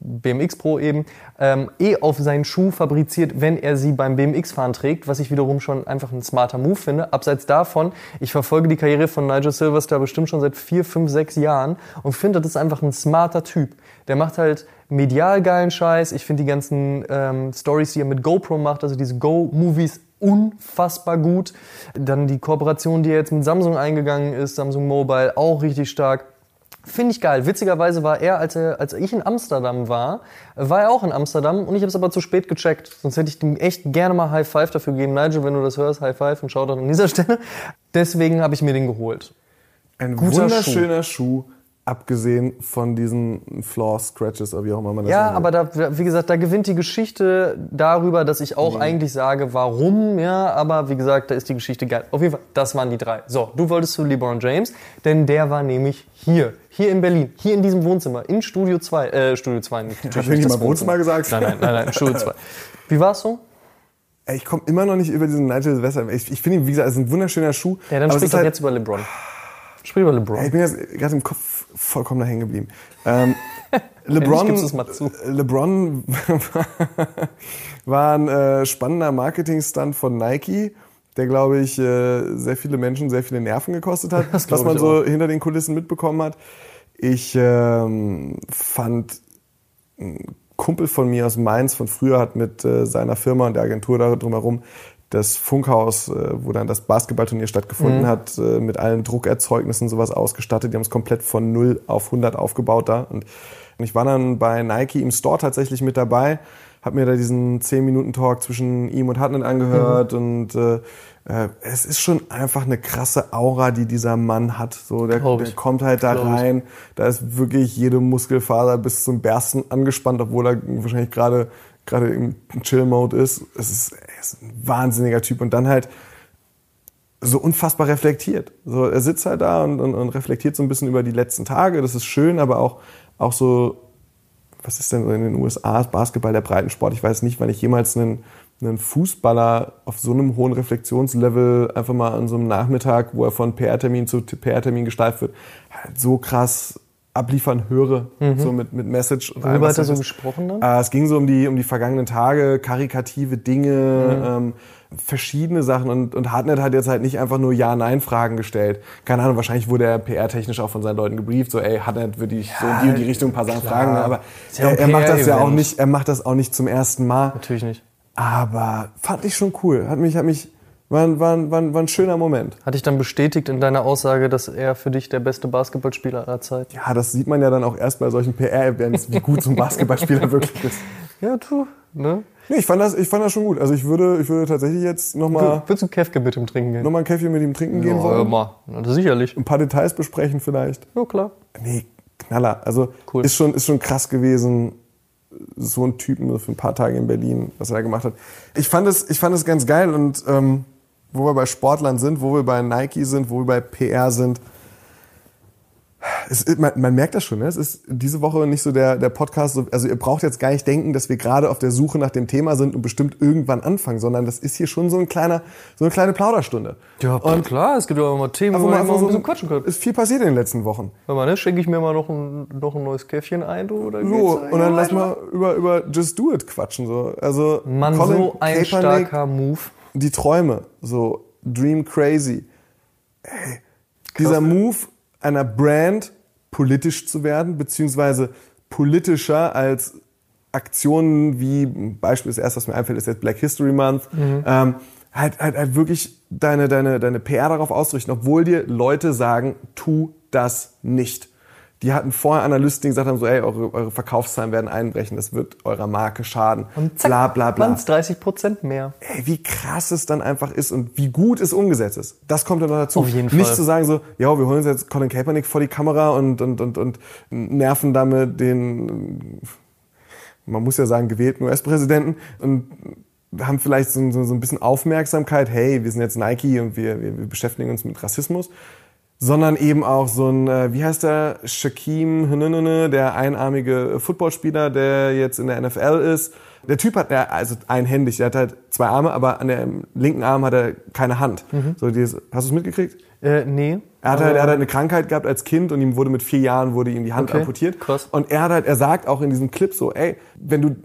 BMX Pro eben, ähm, eh auf seinen Schuh fabriziert, wenn er sie beim BMX-Fahren trägt, was ich wiederum schon einfach ein smarter Move finde. Abseits davon, ich verfolge die Karriere von Nigel Silvester bestimmt schon seit vier, fünf, sechs Jahren und finde, das ist einfach ein smarter Typ. Der macht halt medial geilen Scheiß. Ich finde die ganzen ähm, Stories, die er mit GoPro macht, also diese Go-Movies, unfassbar gut. Dann die Kooperation, die er jetzt mit Samsung eingegangen ist, Samsung Mobile, auch richtig stark. Finde ich geil. Witzigerweise war er, als, er, als ich in Amsterdam war, war er auch in Amsterdam und ich habe es aber zu spät gecheckt. Sonst hätte ich ihm echt gerne mal High Five dafür gegeben. Nigel, wenn du das hörst, High Five und Shoutout an dieser Stelle. Deswegen habe ich mir den geholt. Ein Guter wunderschöner Schuh. abgesehen von diesen Flaw-Scratches oder wie auch immer man das Ja, nennt. aber da, wie gesagt, da gewinnt die Geschichte darüber, dass ich auch eigentlich sage, warum, ja, aber wie gesagt, da ist die Geschichte geil. Auf jeden Fall, das waren die drei. So, du wolltest zu LeBron James, denn der war nämlich hier, hier in Berlin, hier in diesem Wohnzimmer, in Studio 2, äh, Studio 2, nicht, natürlich Hast du nicht das mal Wohnzimmer gesagt? Nein, nein, nein, nein, Studio 2. Wie war's so? Ey, Ich komme immer noch nicht über diesen Nigel Silvester. Ich, ich finde ihn, wie gesagt, es ist ein wunderschöner Schuh. Ja, dann sprich doch halt, jetzt über LeBron. Sprich über LeBron. Ey, Ich bin jetzt gerade im Kopf vollkommen da hängen geblieben. Ähm, LeBron, mal zu. LeBron war ein äh, spannender Marketing-Stunt von Nike, der, glaube ich, äh, sehr viele Menschen sehr viele Nerven gekostet hat, was man so hinter den Kulissen mitbekommen hat. Ich ähm, fand ein Kumpel von mir aus Mainz von früher hat mit äh, seiner Firma und der Agentur da drumherum das Funkhaus, äh, wo dann das Basketballturnier stattgefunden hat, äh, mit allen Druckerzeugnissen sowas ausgestattet. Die haben es komplett von 0 auf 100 aufgebaut da. Und ich war dann bei Nike im Store tatsächlich mit dabei, habe mir da diesen 10-Minuten-Talk zwischen ihm und Hartnett angehört und äh, äh, es ist schon einfach eine krasse Aura, die dieser Mann hat. So, der, der kommt halt da rein, da ist wirklich jede Muskelfaser bis zum Bersten angespannt, obwohl er wahrscheinlich gerade gerade im Chill-Mode ist. Es ist, er ist ein wahnsinniger Typ und dann halt so unfassbar reflektiert. So, er sitzt halt da und, und, und reflektiert so ein bisschen über die letzten Tage. Das ist schön, aber auch, auch so, was ist denn so in den USA Basketball der Breitensport? Ich weiß nicht, wann ich jemals einen, einen Fußballer auf so einem hohen Reflexionslevel einfach mal an so einem Nachmittag, wo er von PR-Termin zu PR-Termin geschleift wird, halt so krass abliefern höre, so mit, mit Message. Und Worüber was hat er so gesprochen dann? Äh, es ging so um die, um die vergangenen Tage, karikative Dinge, ähm, verschiedene Sachen und, und Hartnett hat jetzt halt nicht einfach nur Ja-Nein-Fragen gestellt. Keine Ahnung, wahrscheinlich wurde er PR-technisch auch von seinen Leuten gebrieft, so ey, Hartnett würde ich so in die und die Richtung ein paar Sachen fragen, aber ja er, er macht das ja auch nicht, er macht das auch nicht zum ersten Mal. Natürlich nicht. Aber fand ich schon cool. Hat mich, hat mich, war, ein- war, war, war ein schöner Moment. Hat dich dann bestätigt in deiner Aussage, dass er für dich der beste Basketballspieler aller Zeiten Ja, das sieht man ja dann auch erst bei solchen PR-Events, wie gut so ein Basketballspieler wirklich ist. Ja, du, ne? Nee, ich fand das, ich fand das schon gut. Also ich würde, ich würde tatsächlich jetzt nochmal Würdest du Kefke mit ihm trinken gehen? noch mal einen Kaffee mit ihm trinken gehen Ja, wollen. mal. Na, sicherlich. Ein paar Details besprechen vielleicht. Ja, klar. Nee, Knaller. Also Cool. ist, schon, ist schon krass gewesen, so einen Typen für ein paar Tage in Berlin, was er da gemacht hat. Ich fand es, ich fand es ganz geil und ähm, wo wir bei Sportlern sind, wo wir bei Nike sind, wo wir bei PR sind, es, ist- man, man merkt das schon, ne? es ist diese Woche nicht so der, der Podcast, so- also ihr braucht jetzt gar nicht denken, dass wir gerade auf der Suche nach dem Thema sind und bestimmt irgendwann anfangen, sondern das ist hier schon so ein kleiner, so eine kleine Plauderstunde. Ja, und klar, es gibt ja auch mal Themen, wo man einfach so ein bisschen quatschen können. Ist viel passiert in den letzten Wochen. Hör mal, ne, schenke ich mir mal noch ein, noch ein neues Käffchen ein, du, oder So, und dann lass mal über, über Just Do It quatschen. So. Also Mann, Colin so ein Kaepernick, starker Move. Die Träume, so Dream Crazy. Ey, dieser Move einer Brand politisch zu werden, beziehungsweise politischer als Aktionen wie, Beispiel das erste, was mir einfällt, ist jetzt Black History Month, ähm, halt, halt, halt wirklich deine, deine, deine PR darauf auszurichten, obwohl dir Leute sagen, tu das nicht. Die hatten vorher Analysten, die gesagt haben, so, ey, eure, eure Verkaufszahlen werden einbrechen, das wird eurer Marke schaden, Und zack, bla bla bla. waren's 30 Prozent mehr. Ey, wie krass es dann einfach ist und wie gut es umgesetzt ist. Das kommt dann noch dazu. Auf jeden Nicht Fall. zu sagen so, ja, wir holen uns jetzt Colin Kaepernick vor die Kamera und, und, und, und nerven damit den, man muss ja sagen, gewählten US-Präsidenten und haben vielleicht so, so, so ein bisschen Aufmerksamkeit, hey, wir sind jetzt Nike und wir, wir, wir beschäftigen uns mit Rassismus, sondern eben auch so ein, äh, wie heißt der, Shaquem der einarmige Footballspieler, der jetzt in der NFL ist. Der Typ hat, der, also einhändig, der hat halt zwei Arme, aber an dem linken Arm hat er keine Hand. Mhm. So dieses, hast du es mitgekriegt? Äh, nee. Er hat, halt, er hat halt eine Krankheit gehabt als Kind und ihm wurde mit vier Jahren wurde ihm die Hand Okay, amputiert. krass. Und er hat halt, er sagt auch in diesem Clip so, ey, wenn du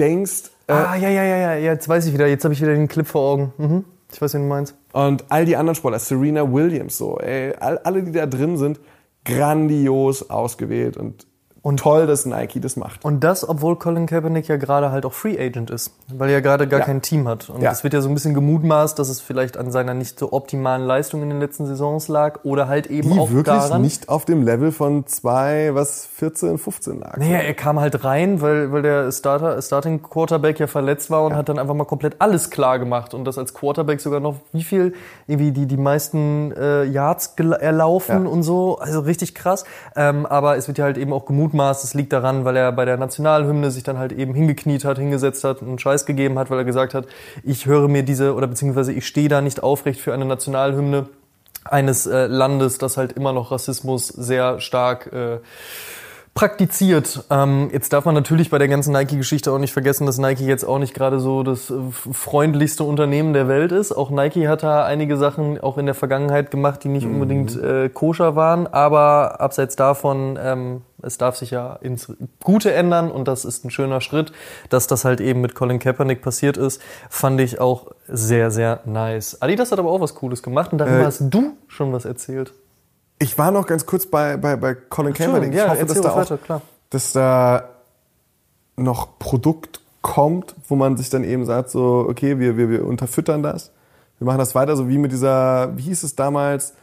denkst, äh, ah, ja, ja, ja, ja, jetzt weiß ich wieder. Jetzt habe ich wieder den Clip vor Augen. Mhm. Ich weiß, wen du meinst. Und all die anderen Sportler, Serena Williams, so, ey, all, alle, die da drin sind, grandios ausgewählt und, Und- toll, dass Nike das macht. Und das, obwohl Colin Kaepernick ja gerade halt auch Free Agent ist, weil er ja gerade gar Ja. kein Team hat. Und Ja. es wird ja so ein bisschen gemutmaßt, dass es vielleicht an seiner nicht so optimalen Leistung in den letzten Saisons lag oder halt eben Die auch wirklich daran. nicht auf dem Level von zwei, was 14, 15 lag. Naja, er kam halt rein, weil, weil der Starter, Starting Quarterback ja verletzt war und hat dann einfach mal komplett alles klar gemacht und das als Quarterback sogar noch wie viel irgendwie die die meisten äh, Yards erlaufen Ja. und so, also richtig krass. Ähm, aber es wird ja halt eben auch gemutmaßt, es liegt daran, weil er bei der Nationalhymne sich dann halt eben hingekniet hat, hingesetzt hat und einen Scheiß gegeben hat, weil er gesagt hat, ich höre mir diese oder beziehungsweise ich stehe da nicht aufrecht für eine Nationalhymne eines äh, Landes, das halt immer noch Rassismus sehr stark äh, praktiziert. Ähm, jetzt darf man natürlich bei der ganzen Nike-Geschichte auch nicht vergessen, dass Nike jetzt auch nicht gerade so das äh, freundlichste Unternehmen der Welt ist. Auch Nike hat da einige Sachen auch in der Vergangenheit gemacht, die nicht unbedingt äh, koscher waren. Aber abseits davon, ähm, es darf sich ja ins Gute ändern und das ist ein schöner Schritt. Dass das halt eben mit Colin Kaepernick passiert ist, fand ich auch sehr, sehr nice. Adidas hat aber auch was Cooles gemacht und darüber Äh, hast du schon was erzählt. Ich war noch ganz kurz bei, bei, bei Colin Kaepernick. Ich ja, hoffe, dass da, auch, weiter, dass da noch Produkt kommt, wo man sich dann eben sagt, so, okay, wir, wir, wir unterfüttern das. Wir machen das weiter, so wie mit dieser, wie hieß es damals,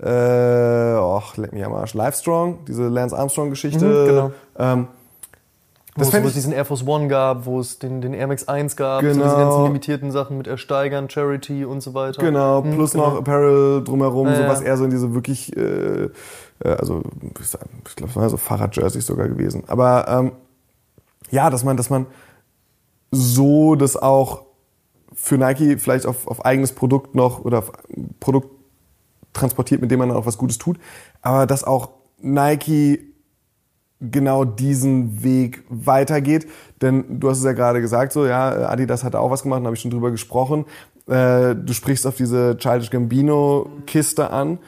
äh, och, leck mich am Arsch, Livestrong, diese Lance Armstrong-Geschichte. Mhm, genau. Ähm, Wo das es, wo es diesen Air Force One gab, wo es den, den Air Max 1 gab, so Genau. diese ganzen limitierten Sachen mit Ersteigern, Charity und so weiter. Genau, Mhm, plus genau. noch Apparel drumherum, Ja, so was eher so in diese wirklich, äh, äh, also ich glaube, es waren so Fahrrad-Jerseys sogar gewesen. Aber ähm, ja, dass man, dass man so das auch für Nike vielleicht auf, auf eigenes Produkt noch oder auf Produkt transportiert, mit dem man dann auch was Gutes tut, aber dass auch Nike genau diesen Weg weitergeht. Denn du hast es ja gerade gesagt, so ja, Adidas hat auch was gemacht, da habe ich schon drüber gesprochen. Äh, du sprichst auf diese Childish Gambino-Kiste an.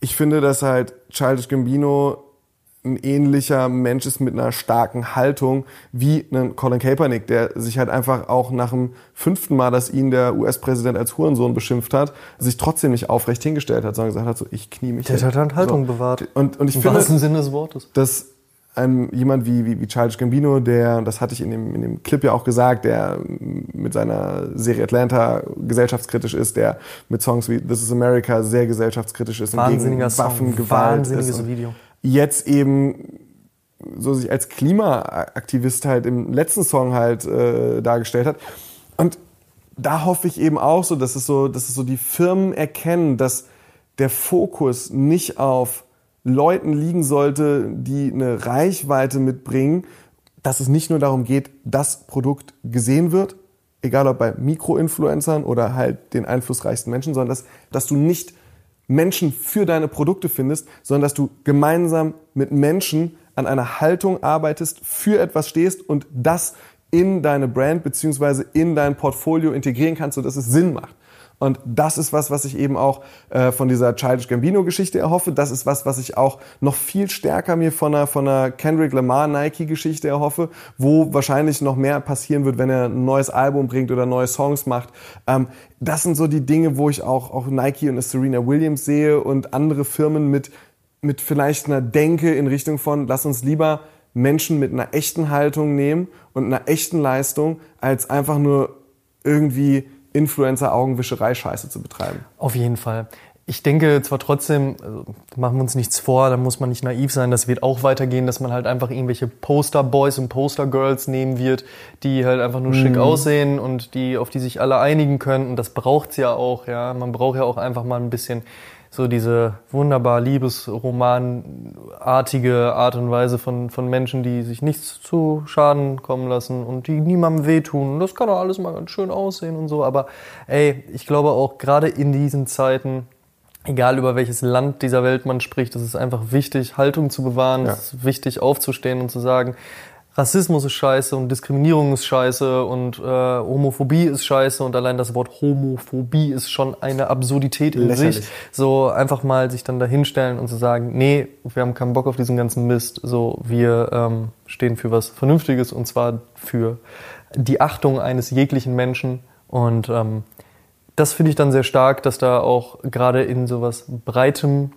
Ich finde, dass halt Childish Gambino ein ähnlicher Mensch ist mit einer starken Haltung wie ein Colin Kaepernick, der sich halt einfach auch nach dem fünften Mal, dass ihn der US-Präsident als Hurensohn beschimpft hat, sich trotzdem nicht aufrecht hingestellt hat, sondern gesagt hat, so ich knie mich Der hin. hat halt Haltung so. bewahrt. Und, und ich Im finde, wahrsten Sinne des Wortes. dass ein, jemand wie, wie, wie Childish Gambino, der, das hatte ich in dem, in dem Clip ja auch gesagt, der mit seiner Serie Atlanta gesellschaftskritisch ist, der mit Songs wie This is America sehr gesellschaftskritisch ist und Wahnsinniger gegen Song, Waffengewalt wahnsinniges ist und Video. Jetzt eben so sich als Klimaaktivist halt im letzten Song halt äh, dargestellt hat. Und da hoffe ich eben auch so, dass es so, dass es so die Firmen erkennen, dass der Fokus nicht auf Leuten liegen sollte, die eine Reichweite mitbringen, dass es nicht nur darum geht, dass Produkt gesehen wird, egal ob bei Mikroinfluencern oder halt den einflussreichsten Menschen, sondern dass, dass du nicht Menschen für deine Produkte findest, sondern dass du gemeinsam mit Menschen an einer Haltung arbeitest, für etwas stehst und das in deine Brand beziehungsweise in dein Portfolio integrieren kannst, sodass es Sinn macht. Und das ist was, was ich eben auch äh, von dieser Childish Gambino-Geschichte erhoffe. Das ist was, was ich auch noch viel stärker mir von einer, von einer Kendrick Lamar Nike-Geschichte erhoffe, wo wahrscheinlich noch mehr passieren wird, wenn er ein neues Album bringt oder neue Songs macht. Ähm, das sind so die Dinge, wo ich auch, auch Nike und Serena Williams sehe und andere Firmen mit, mit vielleicht einer Denke in Richtung von, lass uns lieber Menschen mit einer echten Haltung nehmen und einer echten Leistung, als einfach nur irgendwie Influencer-Augenwischerei-Scheiße zu betreiben. Auf jeden Fall. Ich denke zwar trotzdem, also machen wir uns nichts vor, da muss man nicht naiv sein, das wird auch weitergehen, dass man halt einfach irgendwelche Poster-Boys und Poster-Girls nehmen wird, die halt einfach nur schick aussehen und die, auf die sich alle einigen können. Und das braucht's ja auch, ja. Man braucht ja auch einfach mal ein bisschen so diese wunderbar Liebesromanartige Art und Weise von, von Menschen, die sich nichts zu Schaden kommen lassen und die niemandem wehtun. Das kann doch alles mal ganz schön aussehen und so. Aber ey, ich glaube auch gerade in diesen Zeiten, egal über welches Land dieser Welt man spricht, es ist einfach wichtig, Haltung zu bewahren, Ja. es ist wichtig aufzustehen und zu sagen, Rassismus ist scheiße und Diskriminierung ist scheiße und äh, Homophobie ist scheiße und allein das Wort Homophobie ist schon eine Absurdität in Lächerlich. sich. So einfach mal sich dann dahinstellen und zu sagen, nee, wir haben keinen Bock auf diesen ganzen Mist. So, wir ähm, stehen für was Vernünftiges und zwar für die Achtung eines jeglichen Menschen und ähm, das finde ich dann sehr stark, dass da auch gerade in sowas breitem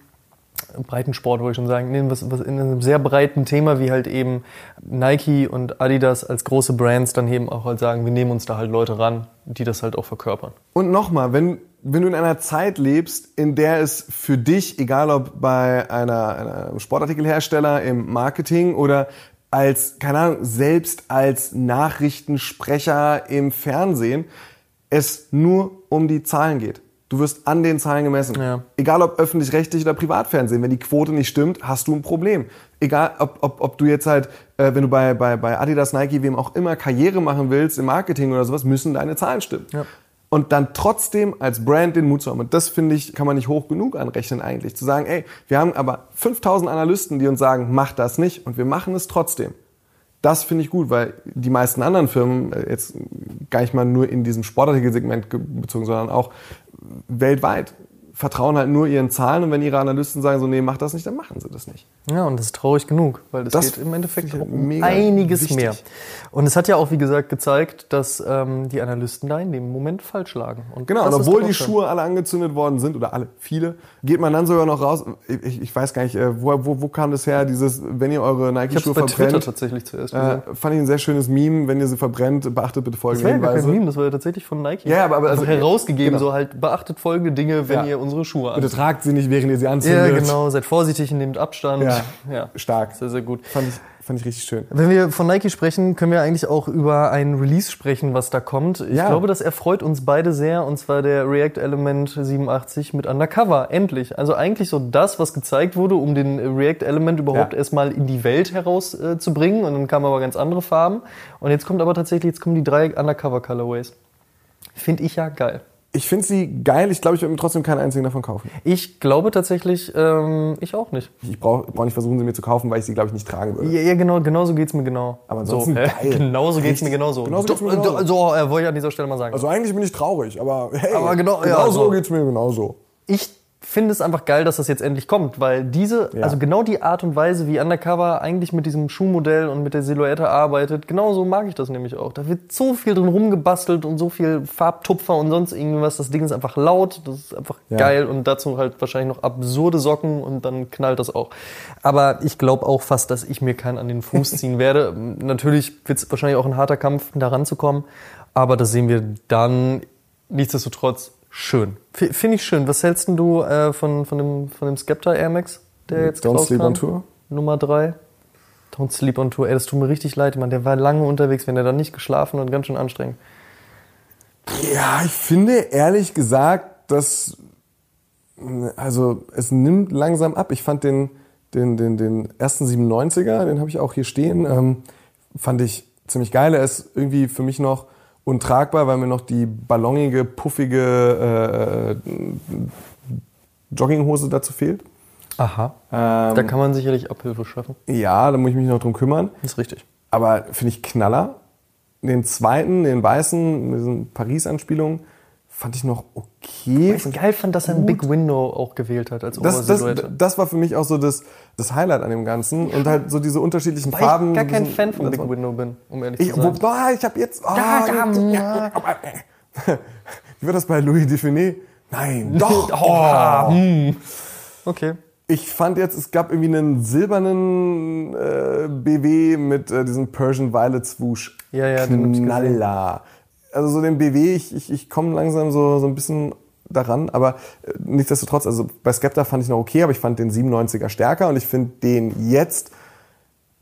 Breitensport wollte ich schon sagen, in, was, was in einem sehr breiten Thema wie halt eben Nike und Adidas als große Brands dann eben auch halt sagen, wir nehmen uns da halt Leute ran, die das halt auch verkörpern. Und nochmal, wenn, wenn du in einer Zeit lebst, in der es für dich, egal ob bei einer, einer Sportartikelhersteller im Marketing oder als, keine Ahnung, selbst als Nachrichtensprecher im Fernsehen, es nur um die Zahlen geht. Du wirst an den Zahlen gemessen. Ja. Egal ob öffentlich-rechtlich oder Privatfernsehen. Wenn die Quote nicht stimmt, hast du ein Problem. Egal ob, ob, ob du jetzt halt, äh, wenn du bei, bei, bei Adidas, Nike, wem auch immer Karriere machen willst im Marketing oder sowas, müssen deine Zahlen stimmen. Ja. Und dann trotzdem als Brand den Mut zu haben. Und das finde ich, kann man nicht hoch genug anrechnen eigentlich. Zu sagen, ey, wir haben aber 5000 Analysten, die uns sagen, mach das nicht und wir machen es trotzdem. Das finde ich gut, weil die meisten anderen Firmen, äh, jetzt gar nicht mal nur in diesem Sportartikelsegment ge- bezogen, sondern auch weltweit, vertrauen halt nur ihren Zahlen und wenn ihre Analysten sagen so, nee, mach das nicht, dann machen sie das nicht. Ja, und das ist traurig genug, weil das, Das geht im Endeffekt um mega einiges wichtig. mehr. Und es hat ja auch, wie gesagt, gezeigt, dass ähm, die Analysten da in dem Moment falsch lagen. Und Genau, und obwohl die. Schuhe alle angezündet worden sind, oder alle, viele, geht man dann sogar noch raus. Ich, ich weiß gar nicht, äh, wo, wo, wo kam das her, dieses, wenn ihr eure Nike-Schuhe bei Twitter verbrennt. tatsächlich zuerst. Äh, fand ich ein sehr schönes Meme, wenn ihr sie verbrennt, beachtet bitte Das war ja folgende kein. Meme, das war ja tatsächlich von Nike. Ja, aber- aber also also- herausgegeben, genau. so halt beachtet folgende Dinge, wenn Ja. ihr unsere Schuhe Bitte anzieht. tragt sie nicht, während ihr sie Ja, anzündet. genau, seid vorsichtig, nehmt Abstand. Ja. ja. Stark. Sehr, sehr gut. Fand ich, fand ich richtig schön. Wenn wir von Nike sprechen, können wir eigentlich auch über ein Release sprechen, was da kommt. Ich Ja. glaube, das erfreut uns beide sehr, und zwar der React Element 87 mit Undercover. Endlich. Also eigentlich so das, was gezeigt wurde, um den React Element überhaupt Ja. erstmal in die Welt herauszubringen. Äh, und dann kamen aber ganz andere Farben. Und jetzt kommt aber tatsächlich, jetzt kommen die drei Undercover Colorways. Finde ich ja geil. Ich finde sie geil, ich glaube, ich werde mir trotzdem keinen einzigen davon kaufen. Ich glaube tatsächlich, ähm, ich auch nicht. Ich brauche brauch nicht versuchen, sie mir zu kaufen, weil ich sie, glaube ich, nicht tragen würde. Ja, ja genau, genauso geht's mir genau. Aber ansonsten so, geil. Genauso geht's mir Richtig. genauso. Genauso geht's mir genauso. So, äh, wollte ich an dieser Stelle mal sagen. Also eigentlich bin ich traurig, aber hey, Aber genau- ja, genau so so. geht's mir genauso. ich finde es einfach geil, dass das jetzt endlich kommt, weil diese, Ja. also genau die Art und Weise, wie Undercover eigentlich mit diesem Schuhmodell und mit der Silhouette arbeitet, genauso mag ich das nämlich auch. Da wird so viel drin rumgebastelt und so viel Farbtupfer und sonst irgendwas. Das Ding ist einfach laut, das ist einfach Ja. geil und dazu halt wahrscheinlich noch absurde Socken und dann knallt das auch. Aber ich glaube auch fast, dass ich mir keinen an den Fuß ziehen werde. Natürlich wird es wahrscheinlich auch ein harter Kampf, da ranzukommen, aber das sehen wir dann nichtsdestotrotz schön. F Finde ich schön. Was hältst denn du äh, von, von, dem, von dem Skepta Air Max, der jetzt Don't? Sleep on Tour? Nummer 3. Don't Sleep on Tour. Ey, das tut mir richtig leid, Mann. Der war lange unterwegs, wenn er dann nicht geschlafen hat, ganz schön anstrengend. Ja, ich finde ehrlich gesagt, dass also es nimmt langsam ab. Ich fand den den den den ersten 97er, den habe ich auch hier stehen, ähm, fand ich ziemlich geil. Er ist irgendwie für mich noch untragbar, weil mir noch die ballonige, puffige äh, Jogginghose dazu fehlt. Aha. Ähm, Da kann man sicherlich Abhilfe schaffen. ja, da muss ich mich noch drum kümmern. Das ist richtig. Aber finde ich Knaller. Den zweiten, den weißen, mit diesen Paris-Anspielungen, fand ich noch okay. Was ich geil fand, dass er ein Big Window auch gewählt hat als Das, das, das war für mich auch so das, das Highlight an dem Ganzen. Und halt so diese unterschiedlichen Weil Farben. ich gar kein Fan von Big Window bin, um ehrlich Ich, zu sein. wobei, ich habe jetzt. Oh, Ja, ja, ja, Wie war das bei Louis Dufiné? Nein, doch. Oh, hm. Okay. Ich fand jetzt, es gab irgendwie einen silbernen äh, BW mit äh, diesem Persian Violet Swoosh. Ja, ja, den Also so den BW, ich, ich, ich komme langsam so, so ein bisschen daran, aber äh, nichtsdestotrotz, also bei Skepta fand ich noch okay, aber ich fand den 97er stärker und ich finde den jetzt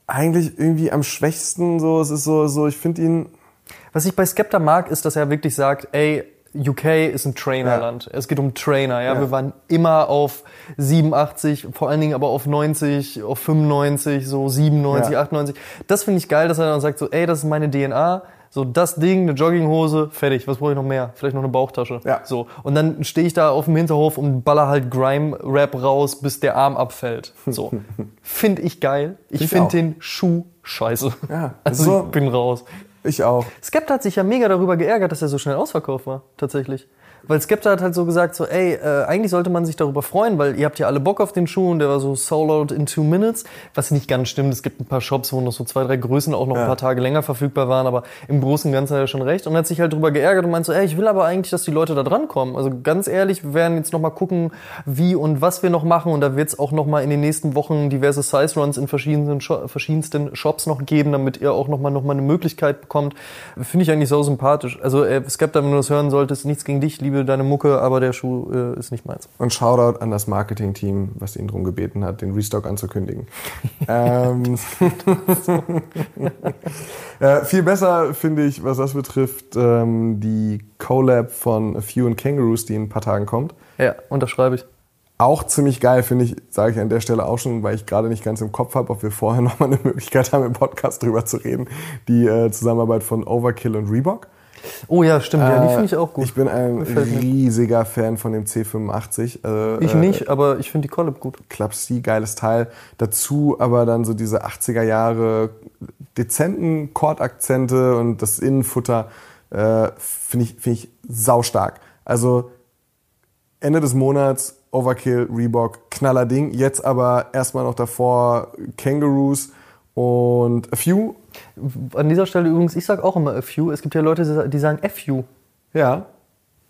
eigentlich irgendwie am schwächsten so, es ist so, so ich finde ihn, Was ich bei Skepta mag, ist, dass er wirklich sagt, ey, UK ist ein Trainerland. Ja. Es geht um Trainer. Ja? ja? wir waren immer auf 87, vor allen Dingen aber auf 90, auf 95, so 97, ja. 98. Das finde ich geil, dass er dann sagt so, ey, das ist meine DNA. So das Ding, eine Jogginghose, fertig. Was brauche ich noch mehr? Vielleicht noch eine Bauchtasche. Ja. So und dann stehe ich da auf dem Hinterhof und baller halt Grime-Rap raus, bis der Arm abfällt. So finde ich geil. Ich, ich finde den Schuh scheiße. Ja. Also so. ich bin raus. Ich auch. Skepta hat sich ja mega darüber geärgert, dass er so schnell ausverkauft war, tatsächlich. Weil Skepta hat halt so gesagt, so, ey, äh, eigentlich sollte man sich darüber freuen, weil ihr habt ja alle Bock auf den Schuh und der war so sold out in two minutes, was nicht ganz stimmt. Es gibt ein paar Shops, wo noch so zwei, drei Größen auch noch ja. ein paar Tage länger verfügbar waren, aber im Großen und Ganzen hat er schon recht und hat sich halt darüber geärgert und meint so, ey, ich will aber eigentlich, dass die Leute da dran kommen. Also ganz ehrlich, wir werden jetzt nochmal gucken, wie und was wir noch machen und da wird es auch nochmal in den nächsten Wochen diverse Size Runs in verschiedenen, verschiedensten Shops noch geben, damit ihr auch nochmal noch mal eine Möglichkeit bekommt. Finde ich eigentlich so sympathisch. Also äh, Skepta, wenn du das hören solltest, nichts gegen dich, liebe deine Mucke, aber der Schuh äh, ist nicht meins. Und Shoutout an das Marketing-Team, was ihn darum gebeten hat, den Restock anzukündigen. ähm, äh, viel besser finde ich, was das betrifft, ähm, die Collab von A Few and Kangaroos, die in ein paar Tagen kommt. Ja, unterschreibe ich. Auch ziemlich geil, finde ich, sage ich an der Stelle auch schon, weil ich gerade nicht ganz im Kopf habe, ob wir vorher nochmal eine Möglichkeit haben, im Podcast drüber zu reden. Die äh, Zusammenarbeit von Overkill und Reebok. Oh ja, stimmt, ja, die äh, finde ich auch gut. Ich bin ein riesiger Fan von dem C85. Äh, ich nicht, äh, aber ich finde die Collab gut. Club C, geiles Teil. Dazu aber dann so diese 80er Jahre dezenten Chordakzente und das Innenfutter äh, finde ich, find ich saustark. Also Ende des Monats Overkill, Reebok, knaller Ding. Jetzt aber erstmal noch davor Kangaroos und A Few an dieser Stelle übrigens, ich sage auch immer a few. Es gibt ja Leute, die sagen FU. Ja.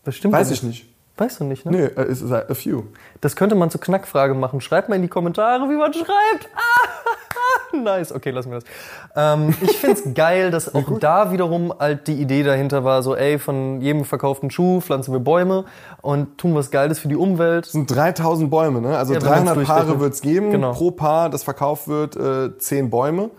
Das stimmt Weiß ich nicht. Weißt du nicht, ne? Nee, äh, es ist a few. Das könnte man zur Knackfrage machen. Schreibt mal in die Kommentare, wie man schreibt. Ah, nice. Okay, lassen wir das. Ähm, ich find's geil, dass auch da wiederum halt die Idee dahinter war, so ey, von jedem verkauften Schuh pflanzen wir Bäume und tun was Geiles für die Umwelt. Das sind 3000 Bäume, ne? Also ja, 300 Paare wird's geben. Genau. Pro Paar, das verkauft wird, äh, 10 Bäume.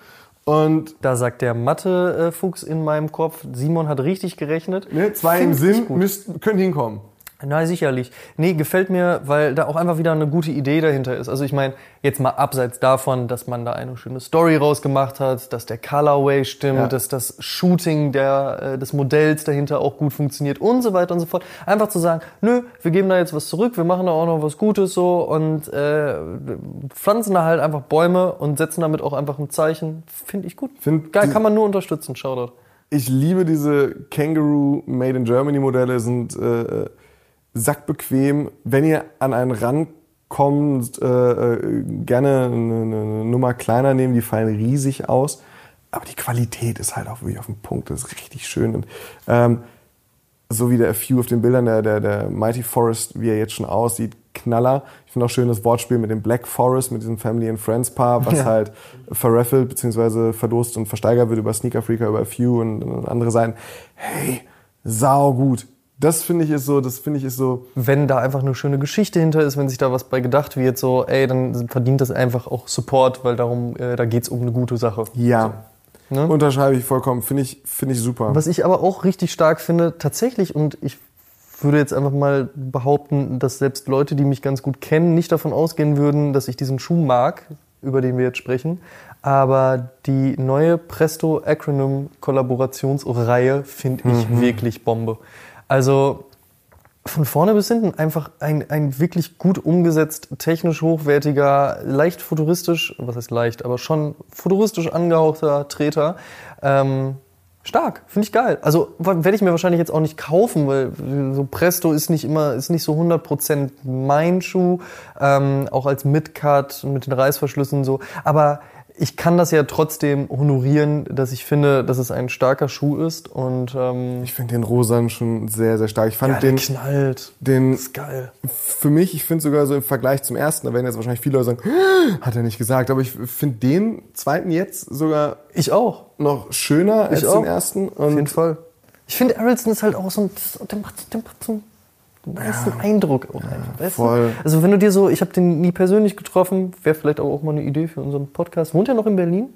Und da sagt der Mathe-Fuchs in meinem Kopf, Simon hat richtig gerechnet. Ne, zwei Find im Sinn müssten, können hinkommen. Na, sicherlich. Nee, gefällt mir, weil da auch einfach wieder eine gute Idee dahinter ist. Also ich meine, jetzt mal abseits davon, dass man da eine schöne Story rausgemacht hat, dass der Colorway stimmt, ja. dass das Shooting der, äh, des Modells dahinter auch gut funktioniert und so weiter und so fort. Einfach zu sagen, nö, wir geben da jetzt was zurück, wir machen da auch noch was Gutes so und äh, pflanzen da halt einfach Bäume und setzen damit auch einfach ein Zeichen. Finde ich gut. Find Geil, kann man nur unterstützen. Shoutout. Ich liebe diese Kangaroo Made in Germany Modelle, sind... Äh, sackbequem, wenn ihr an einen rankommt, äh, äh, gerne eine, eine Nummer kleiner nehmen, die fallen riesig aus. Aber die Qualität ist halt auch wirklich auf dem Punkt, das ist richtig schön. Und, ähm, so wie der Few auf den Bildern, der, der, der Mighty Forest, wie er jetzt schon aussieht, Knaller. Ich finde auch schön das Wortspiel mit dem Black Forest, mit diesem Family and Friends Paar, was ja. halt verraffelt bzw. verdost und versteigert wird über Sneaker Freaker, über Few und, und andere Seiten. Hey, sau gut das finde ich ist so, das finde ich ist so. Wenn da einfach eine schöne Geschichte hinter ist, wenn sich da was bei gedacht wird, so, ey, dann verdient das einfach auch Support, weil darum, äh, da geht's um eine gute Sache. Ja. So, ne? Unterschreibe ich vollkommen, finde ich, finde ich super. Was ich aber auch richtig stark finde, tatsächlich, und ich würde jetzt einfach mal behaupten, dass selbst Leute, die mich ganz gut kennen, nicht davon ausgehen würden, dass ich diesen Schuh mag, über den wir jetzt sprechen. Aber die neue Presto Acronym Kollaborationsreihe finde ich mhm. wirklich Bombe. Also von vorne bis hinten einfach ein, ein wirklich gut umgesetzt, technisch hochwertiger, leicht futuristisch, was heißt leicht, aber schon futuristisch angehauchter Treter. Ähm, stark, finde ich geil. Also werde ich mir wahrscheinlich jetzt auch nicht kaufen, weil so Presto ist nicht immer, ist nicht so 100% mein Schuh, ähm, auch als Midcut mit den Reißverschlüssen so. Aber ich kann das ja trotzdem honorieren, dass ich finde, dass es ein starker Schuh ist und ähm, ich finde den Rosan schon sehr sehr stark. Ich fand ja, den knallt. Den das ist geil. Für mich, ich finde sogar so im Vergleich zum ersten, da werden jetzt wahrscheinlich viele Leute sagen, hat er nicht gesagt, aber ich finde den zweiten jetzt sogar ich auch noch schöner ich als auch. den ersten. Und Auf jeden Fall. Ich finde Arrilson ist halt auch so ein, der macht, der macht so ein meisten ja. Eindruck auch einfach. Weißt voll. Du? Also wenn du dir so, ich habe den nie persönlich getroffen, wäre vielleicht auch mal eine Idee für unseren Podcast. Wohnt er noch in Berlin?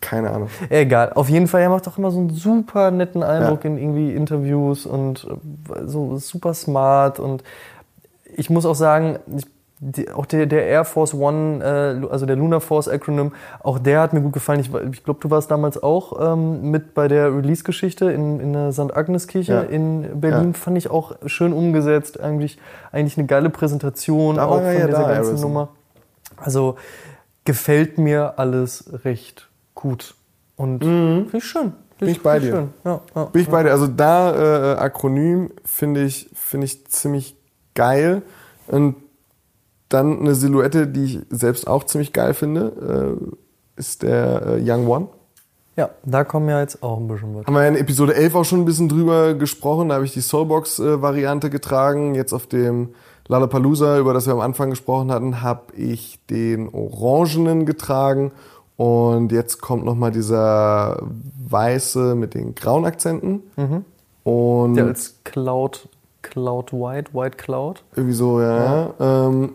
Keine Ahnung. Egal. Auf jeden Fall, er macht doch immer so einen super netten Eindruck ja. in irgendwie Interviews und äh, so super smart. Und ich muss auch sagen, ich die, auch der, der Air Force One, äh, also der Lunar Force Acronym, auch der hat mir gut gefallen. Ich, ich glaube, du warst damals auch ähm, mit bei der Release-Geschichte in, in der St. Agnes-Kirche ja. in Berlin. Ja. Fand ich auch schön umgesetzt. Eigentlich, eigentlich eine geile Präsentation da auch von ja dieser da, ganzen Nummer. Also gefällt mir alles recht gut. Und mhm. finde ich schön. Bin ich bei dir. Ja, ja, Bin ich bei dir. Also da äh, Akronym finde ich, finde ich ziemlich geil. Und dann eine Silhouette, die ich selbst auch ziemlich geil finde, äh, ist der äh, Young One. Ja, da kommen ja jetzt auch ein bisschen was. Haben wir in Episode 11 auch schon ein bisschen drüber gesprochen. Da habe ich die Soulbox-Variante getragen. Jetzt auf dem Lollapalooza, über das wir am Anfang gesprochen hatten, habe ich den Orangenen getragen. Und jetzt kommt nochmal dieser weiße mit den grauen Akzenten. Mhm. Und der als Cloud, Cloud White, White Cloud. Irgendwie so, ja. ja. Ähm,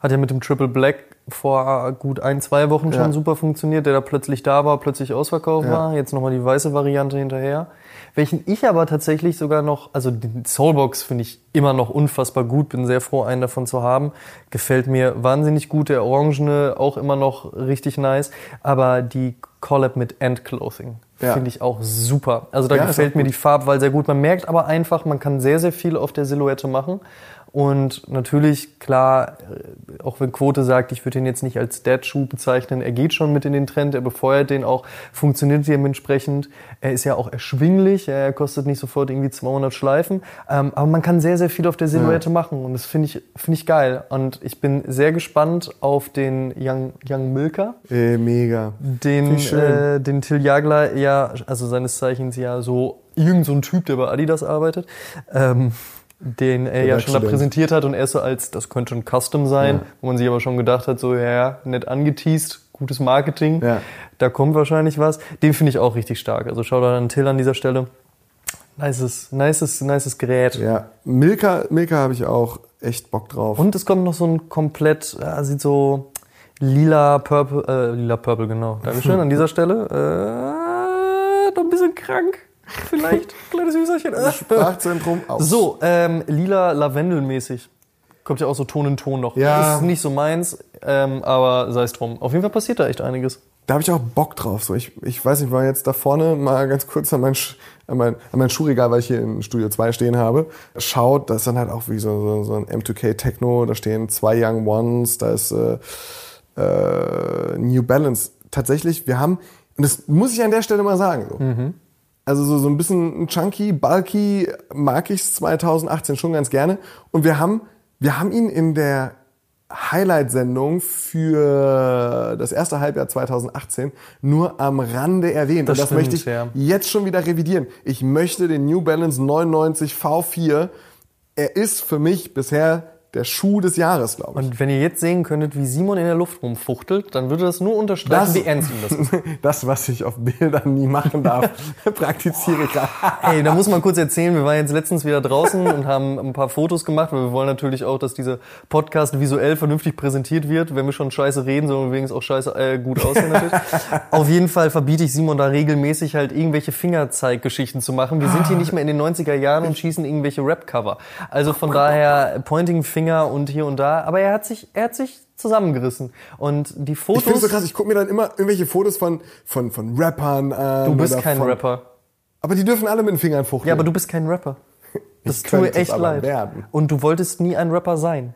hat ja mit dem Triple Black vor gut ein, zwei Wochen schon ja. super funktioniert, der da plötzlich da war, plötzlich ausverkauft ja. war. Jetzt nochmal die weiße Variante hinterher. Welchen ich aber tatsächlich sogar noch, also den Soulbox finde ich immer noch unfassbar gut, bin sehr froh, einen davon zu haben. Gefällt mir wahnsinnig gut, der Orangene auch immer noch richtig nice. Aber die Collab mit End Clothing ja. finde ich auch super. Also da gefällt mir die Farbwahl sehr gut. Man merkt aber einfach, man kann sehr, sehr viel auf der Silhouette machen. Und natürlich, klar, äh, auch wenn Quote sagt, ich würde ihn jetzt nicht als Dad-Schuh bezeichnen, er geht schon mit in den Trend, er befeuert den auch, funktioniert dementsprechend. Er ist ja auch erschwinglich, er kostet nicht sofort irgendwie 200 Schleifen, ähm, aber man kann sehr, sehr viel auf der Silhouette ja. machen und das finde ich, finde ich geil. Und ich bin sehr gespannt auf den Young, Young Milka. Äh, mega. Den, äh, den Till Jagler ja, also seines Zeichens ja so irgend so ein Typ, der bei Adidas arbeitet. Ähm, den er ja schon da präsentiert hat und er so als, das könnte ein Custom sein, ja. wo man sich aber schon gedacht hat, so ja, nett angeteased, gutes Marketing, ja. da kommt wahrscheinlich was. Den finde ich auch richtig stark. Also schau da an Till an dieser Stelle. Nices, nices, nices Gerät. Ja, Milka, Milka habe ich auch echt Bock drauf. Und es kommt noch so ein komplett, ja, sieht so lila Purple, äh, lila Purple, genau. Dankeschön an dieser Stelle. Äh, noch ein bisschen krank. Vielleicht, kleines Süßerchen. Sprachzentrum aus. So, ähm, lila Lavendelmäßig. Kommt ja auch so Ton in Ton noch. Ja. Ist nicht so meins, ähm, aber sei es drum. Auf jeden Fall passiert da echt einiges. Da habe ich auch Bock drauf. So, ich, ich weiß nicht, war jetzt da vorne mal ganz kurz an mein, an mein, an mein Schuhregal, weil ich hier in Studio 2 stehen habe. Schaut, da ist dann halt auch wie so, so, so ein M2K Techno, da stehen zwei Young Ones, da ist äh, äh, New Balance. Tatsächlich, wir haben, und das muss ich an der Stelle mal sagen, so, mhm also so, so ein bisschen chunky, bulky mag ich 2018 schon ganz gerne. Und wir haben, wir haben ihn in der Highlight-Sendung für das erste Halbjahr 2018 nur am Rande erwähnt. Das Und das stimmt, möchte ich ja. jetzt schon wieder revidieren. Ich möchte den New Balance 99 V4. Er ist für mich bisher der Schuh des Jahres, glaube ich. Und wenn ihr jetzt sehen könntet, wie Simon in der Luft rumfuchtelt, dann würde das nur unterstreichen, das, wie ernst ihm das ist. das, was ich auf Bildern nie machen darf, praktiziere ich gerade. Ey, da muss man kurz erzählen, wir waren jetzt letztens wieder draußen und haben ein paar Fotos gemacht, weil wir wollen natürlich auch, dass dieser Podcast visuell vernünftig präsentiert wird. Wenn wir schon scheiße reden, sollen wir wenigstens auch scheiße äh, gut aussehen natürlich. auf jeden Fall verbiete ich Simon da regelmäßig halt irgendwelche Fingerzeiggeschichten zu machen. Wir sind hier nicht mehr in den 90er Jahren und schießen irgendwelche Rap-Cover. Also von daher, Pointing Finger Finger und hier und da. Aber er hat sich, er hat sich zusammengerissen. Und die Fotos. Ich finde so krass, ich gucke mir dann immer irgendwelche Fotos von, von, von Rappern an. Du bist kein von, Rapper. Aber die dürfen alle mit den Fingern fuchteln. Ja, aber du bist kein Rapper. Das tut mir echt leid. Werden. Und du wolltest nie ein Rapper sein.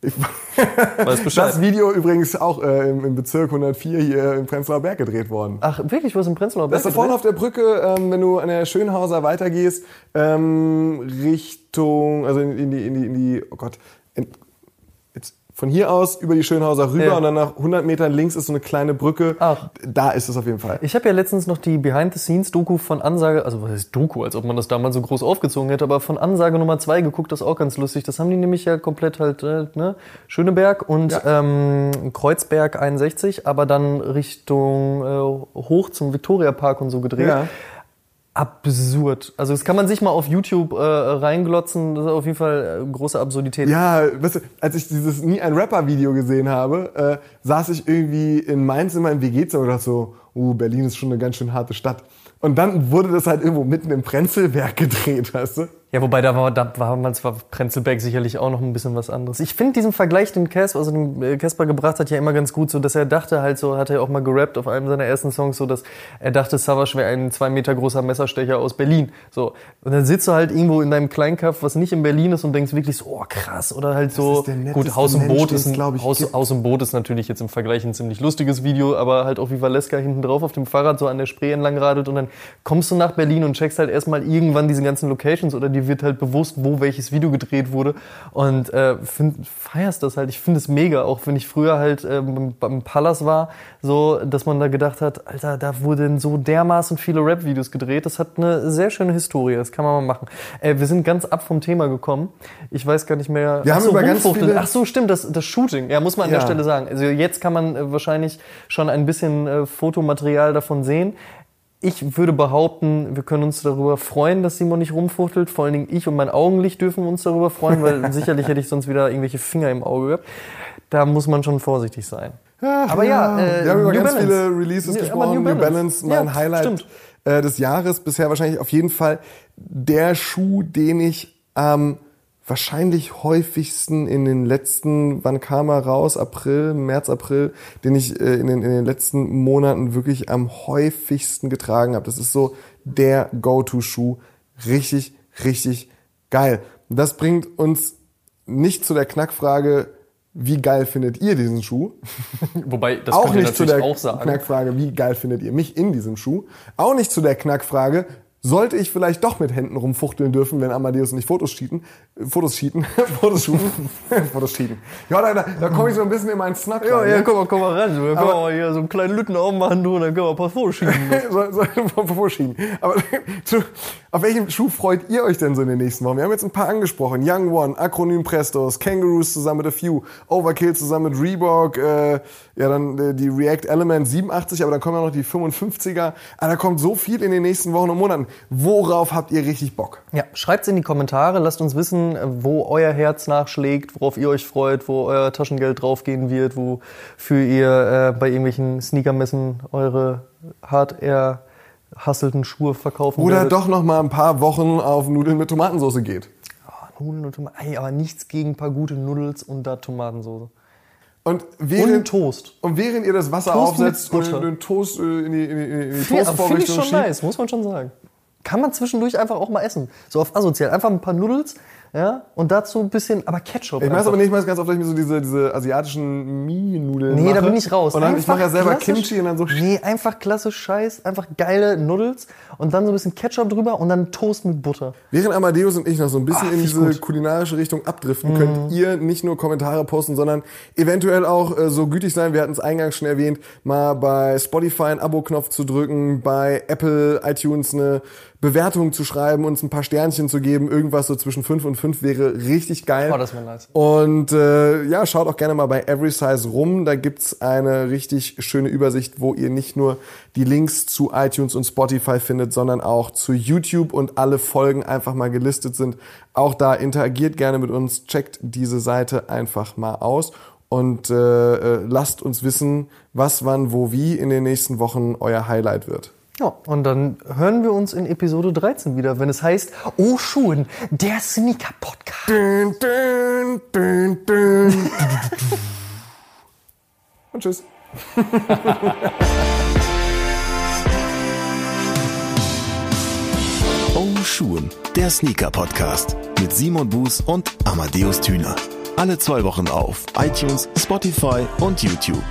Ich weiß Bescheid. Das Video übrigens auch äh, im, im, Bezirk 104 hier im Prenzlauer Berg gedreht worden. Ach, wirklich? Wo ist im Prenzlauer Berg? Das ist da vorne auf der Brücke, ähm, wenn du an der Schönhauser weitergehst, ähm, Richtung, also in, in, die, in die, in die, oh Gott, in, von hier aus über die Schönhauser rüber ja. und dann nach 100 Metern links ist so eine kleine Brücke. Ach. Da ist es auf jeden Fall. Ich habe ja letztens noch die Behind-the-Scenes-Doku von Ansage, also was heißt Doku, als ob man das damals so groß aufgezogen hätte, aber von Ansage Nummer 2 geguckt, das ist auch ganz lustig. Das haben die nämlich ja komplett halt, äh, ne, Schöneberg und ja. ähm, Kreuzberg 61, aber dann Richtung äh, hoch zum Viktoriapark und so gedreht. Ja absurd. Also das kann man sich mal auf YouTube äh, reinglotzen. Das ist auf jeden Fall äh, große Absurdität. Ja, weißt du, als ich dieses nie ein Rapper-Video gesehen habe, äh, saß ich irgendwie in Mainz in meinem WG-Zimmer und dachte so, uh, Berlin ist schon eine ganz schön harte Stadt. Und dann wurde das halt irgendwo mitten im Prenzlberg gedreht, weißt du? Ja, wobei da war, da war man zwar Prenzlberg sicherlich auch noch ein bisschen was anderes. Ich finde diesen Vergleich, den Casper, also den äh, Casper gebracht hat, ja immer ganz gut, so dass er dachte halt so, hat er auch mal gerappt auf einem seiner ersten Songs, so dass er dachte, Savage wäre ein zwei Meter großer Messerstecher aus Berlin. So. Und dann sitzt du halt irgendwo in deinem Kleinkaff, was nicht in Berlin ist und denkst wirklich so, oh krass, oder halt so, gut, Haus und Boot ist, ein, ich, Haus, Haus und Boot ist natürlich jetzt im Vergleich ein ziemlich lustiges Video, aber halt auch wie Valeska hinten drauf auf dem Fahrrad so an der Spree entlang radelt und dann kommst du nach Berlin und checkst halt erstmal irgendwann diese ganzen Locations oder dir wird halt bewusst, wo welches Video gedreht wurde und äh, find, feierst das halt. Ich finde es mega, auch wenn ich früher halt ähm, beim Palace war, so, dass man da gedacht hat, Alter, da wurden so dermaßen viele Rap-Videos gedreht. Das hat eine sehr schöne Historie, das kann man mal machen. Äh, wir sind ganz ab vom Thema gekommen. Ich weiß gar nicht mehr. Wir haben so, über ganz viele Ach so, stimmt, das, das Shooting. Ja, muss man an Ja. der Stelle sagen. Also jetzt kann man äh, wahrscheinlich schon ein bisschen äh, Fotomaterial davon sehen. Ich würde behaupten, wir können uns darüber freuen, dass Simon nicht rumfuchtelt. Vor allen Dingen ich und mein Augenlicht dürfen uns darüber freuen, weil sicherlich hätte ich sonst wieder irgendwelche Finger im Auge gehabt. Da muss man schon vorsichtig sein. aber ja, äh, wir haben über ganz Balance. viele Releases Ja, gesprochen. New New Balance, Balance. mein Ja, Highlight stimmt. äh, des Jahres. Bisher wahrscheinlich auf jeden Fall der Schuh, den ich am wahrscheinlich häufigsten in den letzten, wann kam er raus? April, März, April, den ich äh, in, den, in den letzten Monaten wirklich am häufigsten getragen habe. Das ist so der Go-To-Schuh. Richtig, richtig geil. Das bringt uns nicht zu der Knackfrage, wie geil findet ihr diesen Schuh? Wobei, das auch könnt ihr nicht zu natürlich der auch sagen. Knackfrage, wie geil findet ihr mich in diesem Schuh? Auch nicht zu der Knackfrage, sollte ich vielleicht doch mit Händen rumfuchteln dürfen, wenn Amadeus und ich Fotos schieten? Äh, Fotos schieten? Fotos shooten? Fotos schieten. Ja, da, da, da komme ich so ein bisschen in meinen Snack Ja, rein. ja, ne? komm mal, komm mal ran. Dann können Aber- wir mal hier so einen kleinen Lütten aufmachen, du, und dann können wir ein paar Fotos schieben. so, so, vorschieben. Aber zu, auf welchem Schuh freut ihr euch denn so in den nächsten Wochen? Wir haben jetzt ein paar angesprochen. Young One, Akronym Prestos, Kangaroos zusammen mit A Few, Overkill zusammen mit Reebok, äh, ja dann äh, die React Element 87, aber dann kommen ja noch die 55er. Ah, da kommt so viel in den nächsten Wochen und Monaten. Worauf habt ihr richtig Bock? Ja, schreibt's in die Kommentare, lasst uns wissen, wo euer Herz nachschlägt, worauf ihr euch freut, wo euer Taschengeld draufgehen wird, wofür ihr äh, bei irgendwelchen Sneakermessen eure hart erhasselten Schuhe verkaufen Oder werdet. doch noch mal ein paar Wochen auf Nudeln mit Tomatensauce geht. Ah, Nudeln und Tomaten. Ey, aber nichts gegen ein paar gute Nudels und da Tomatensauce. Und Und während, Toast. und während ihr das Wasser Toast aufsetzt und den Toast äh, in die, in die, in die Ja, finde ich Toastvorrichtung schon schiebt, nice, muss man schon sagen. Kann man zwischendurch einfach auch mal essen. So auf asozial. Einfach ein paar Nudels, ja, und dazu ein bisschen, aber Ketchup. Ich weiß aber nicht, ich weiß ganz oft, dass ich mir so diese, diese asiatischen Mini-Nudeln Nee, mache. da bin ich raus. Und dann, ich mache ja selber Kimchi und dann so... Nee, einfach klassisch Scheiß, einfach geile Nudels und dann so ein bisschen Ketchup drüber und dann Toast mit Butter. Während Amadeus und ich noch so ein bisschen Ah, in diese gut. Mhm. kulinarische Richtung abdriften, könnt ihr nicht nur Kommentare posten, sondern eventuell auch äh, so gütig sein, wir hatten es eingangs schon erwähnt, mal bei Spotify einen Abo-Knopf zu drücken, bei Apple, iTunes eine Bewertung zu schreiben, uns ein paar Sternchen zu geben, irgendwas so zwischen 5 und 5 wäre richtig geil. Oh, das wäre nice. Und äh, ja, schaut auch gerne mal bei Every Size rum. Da gibt's eine richtig schöne Übersicht, wo ihr nicht nur die Links zu iTunes und Spotify findet, sondern auch zu YouTube und alle Folgen einfach mal gelistet sind. Auch da interagiert gerne mit uns, checkt diese Seite einfach mal aus und äh, äh, lasst uns wissen, was, wann, wo, wie in den nächsten Wochen euer Highlight wird. Ja, und dann hören wir uns in Episode 13 wieder, wenn es heißt, oh Schuhen, der Sneaker-Podcast. Dün, dün, dün, dün. Und tschüss. Oh Schuhen, der Sneaker-Podcast mit Simon Buß und Amadeus Thüner. Alle zwei Wochen auf iTunes, Spotify und YouTube.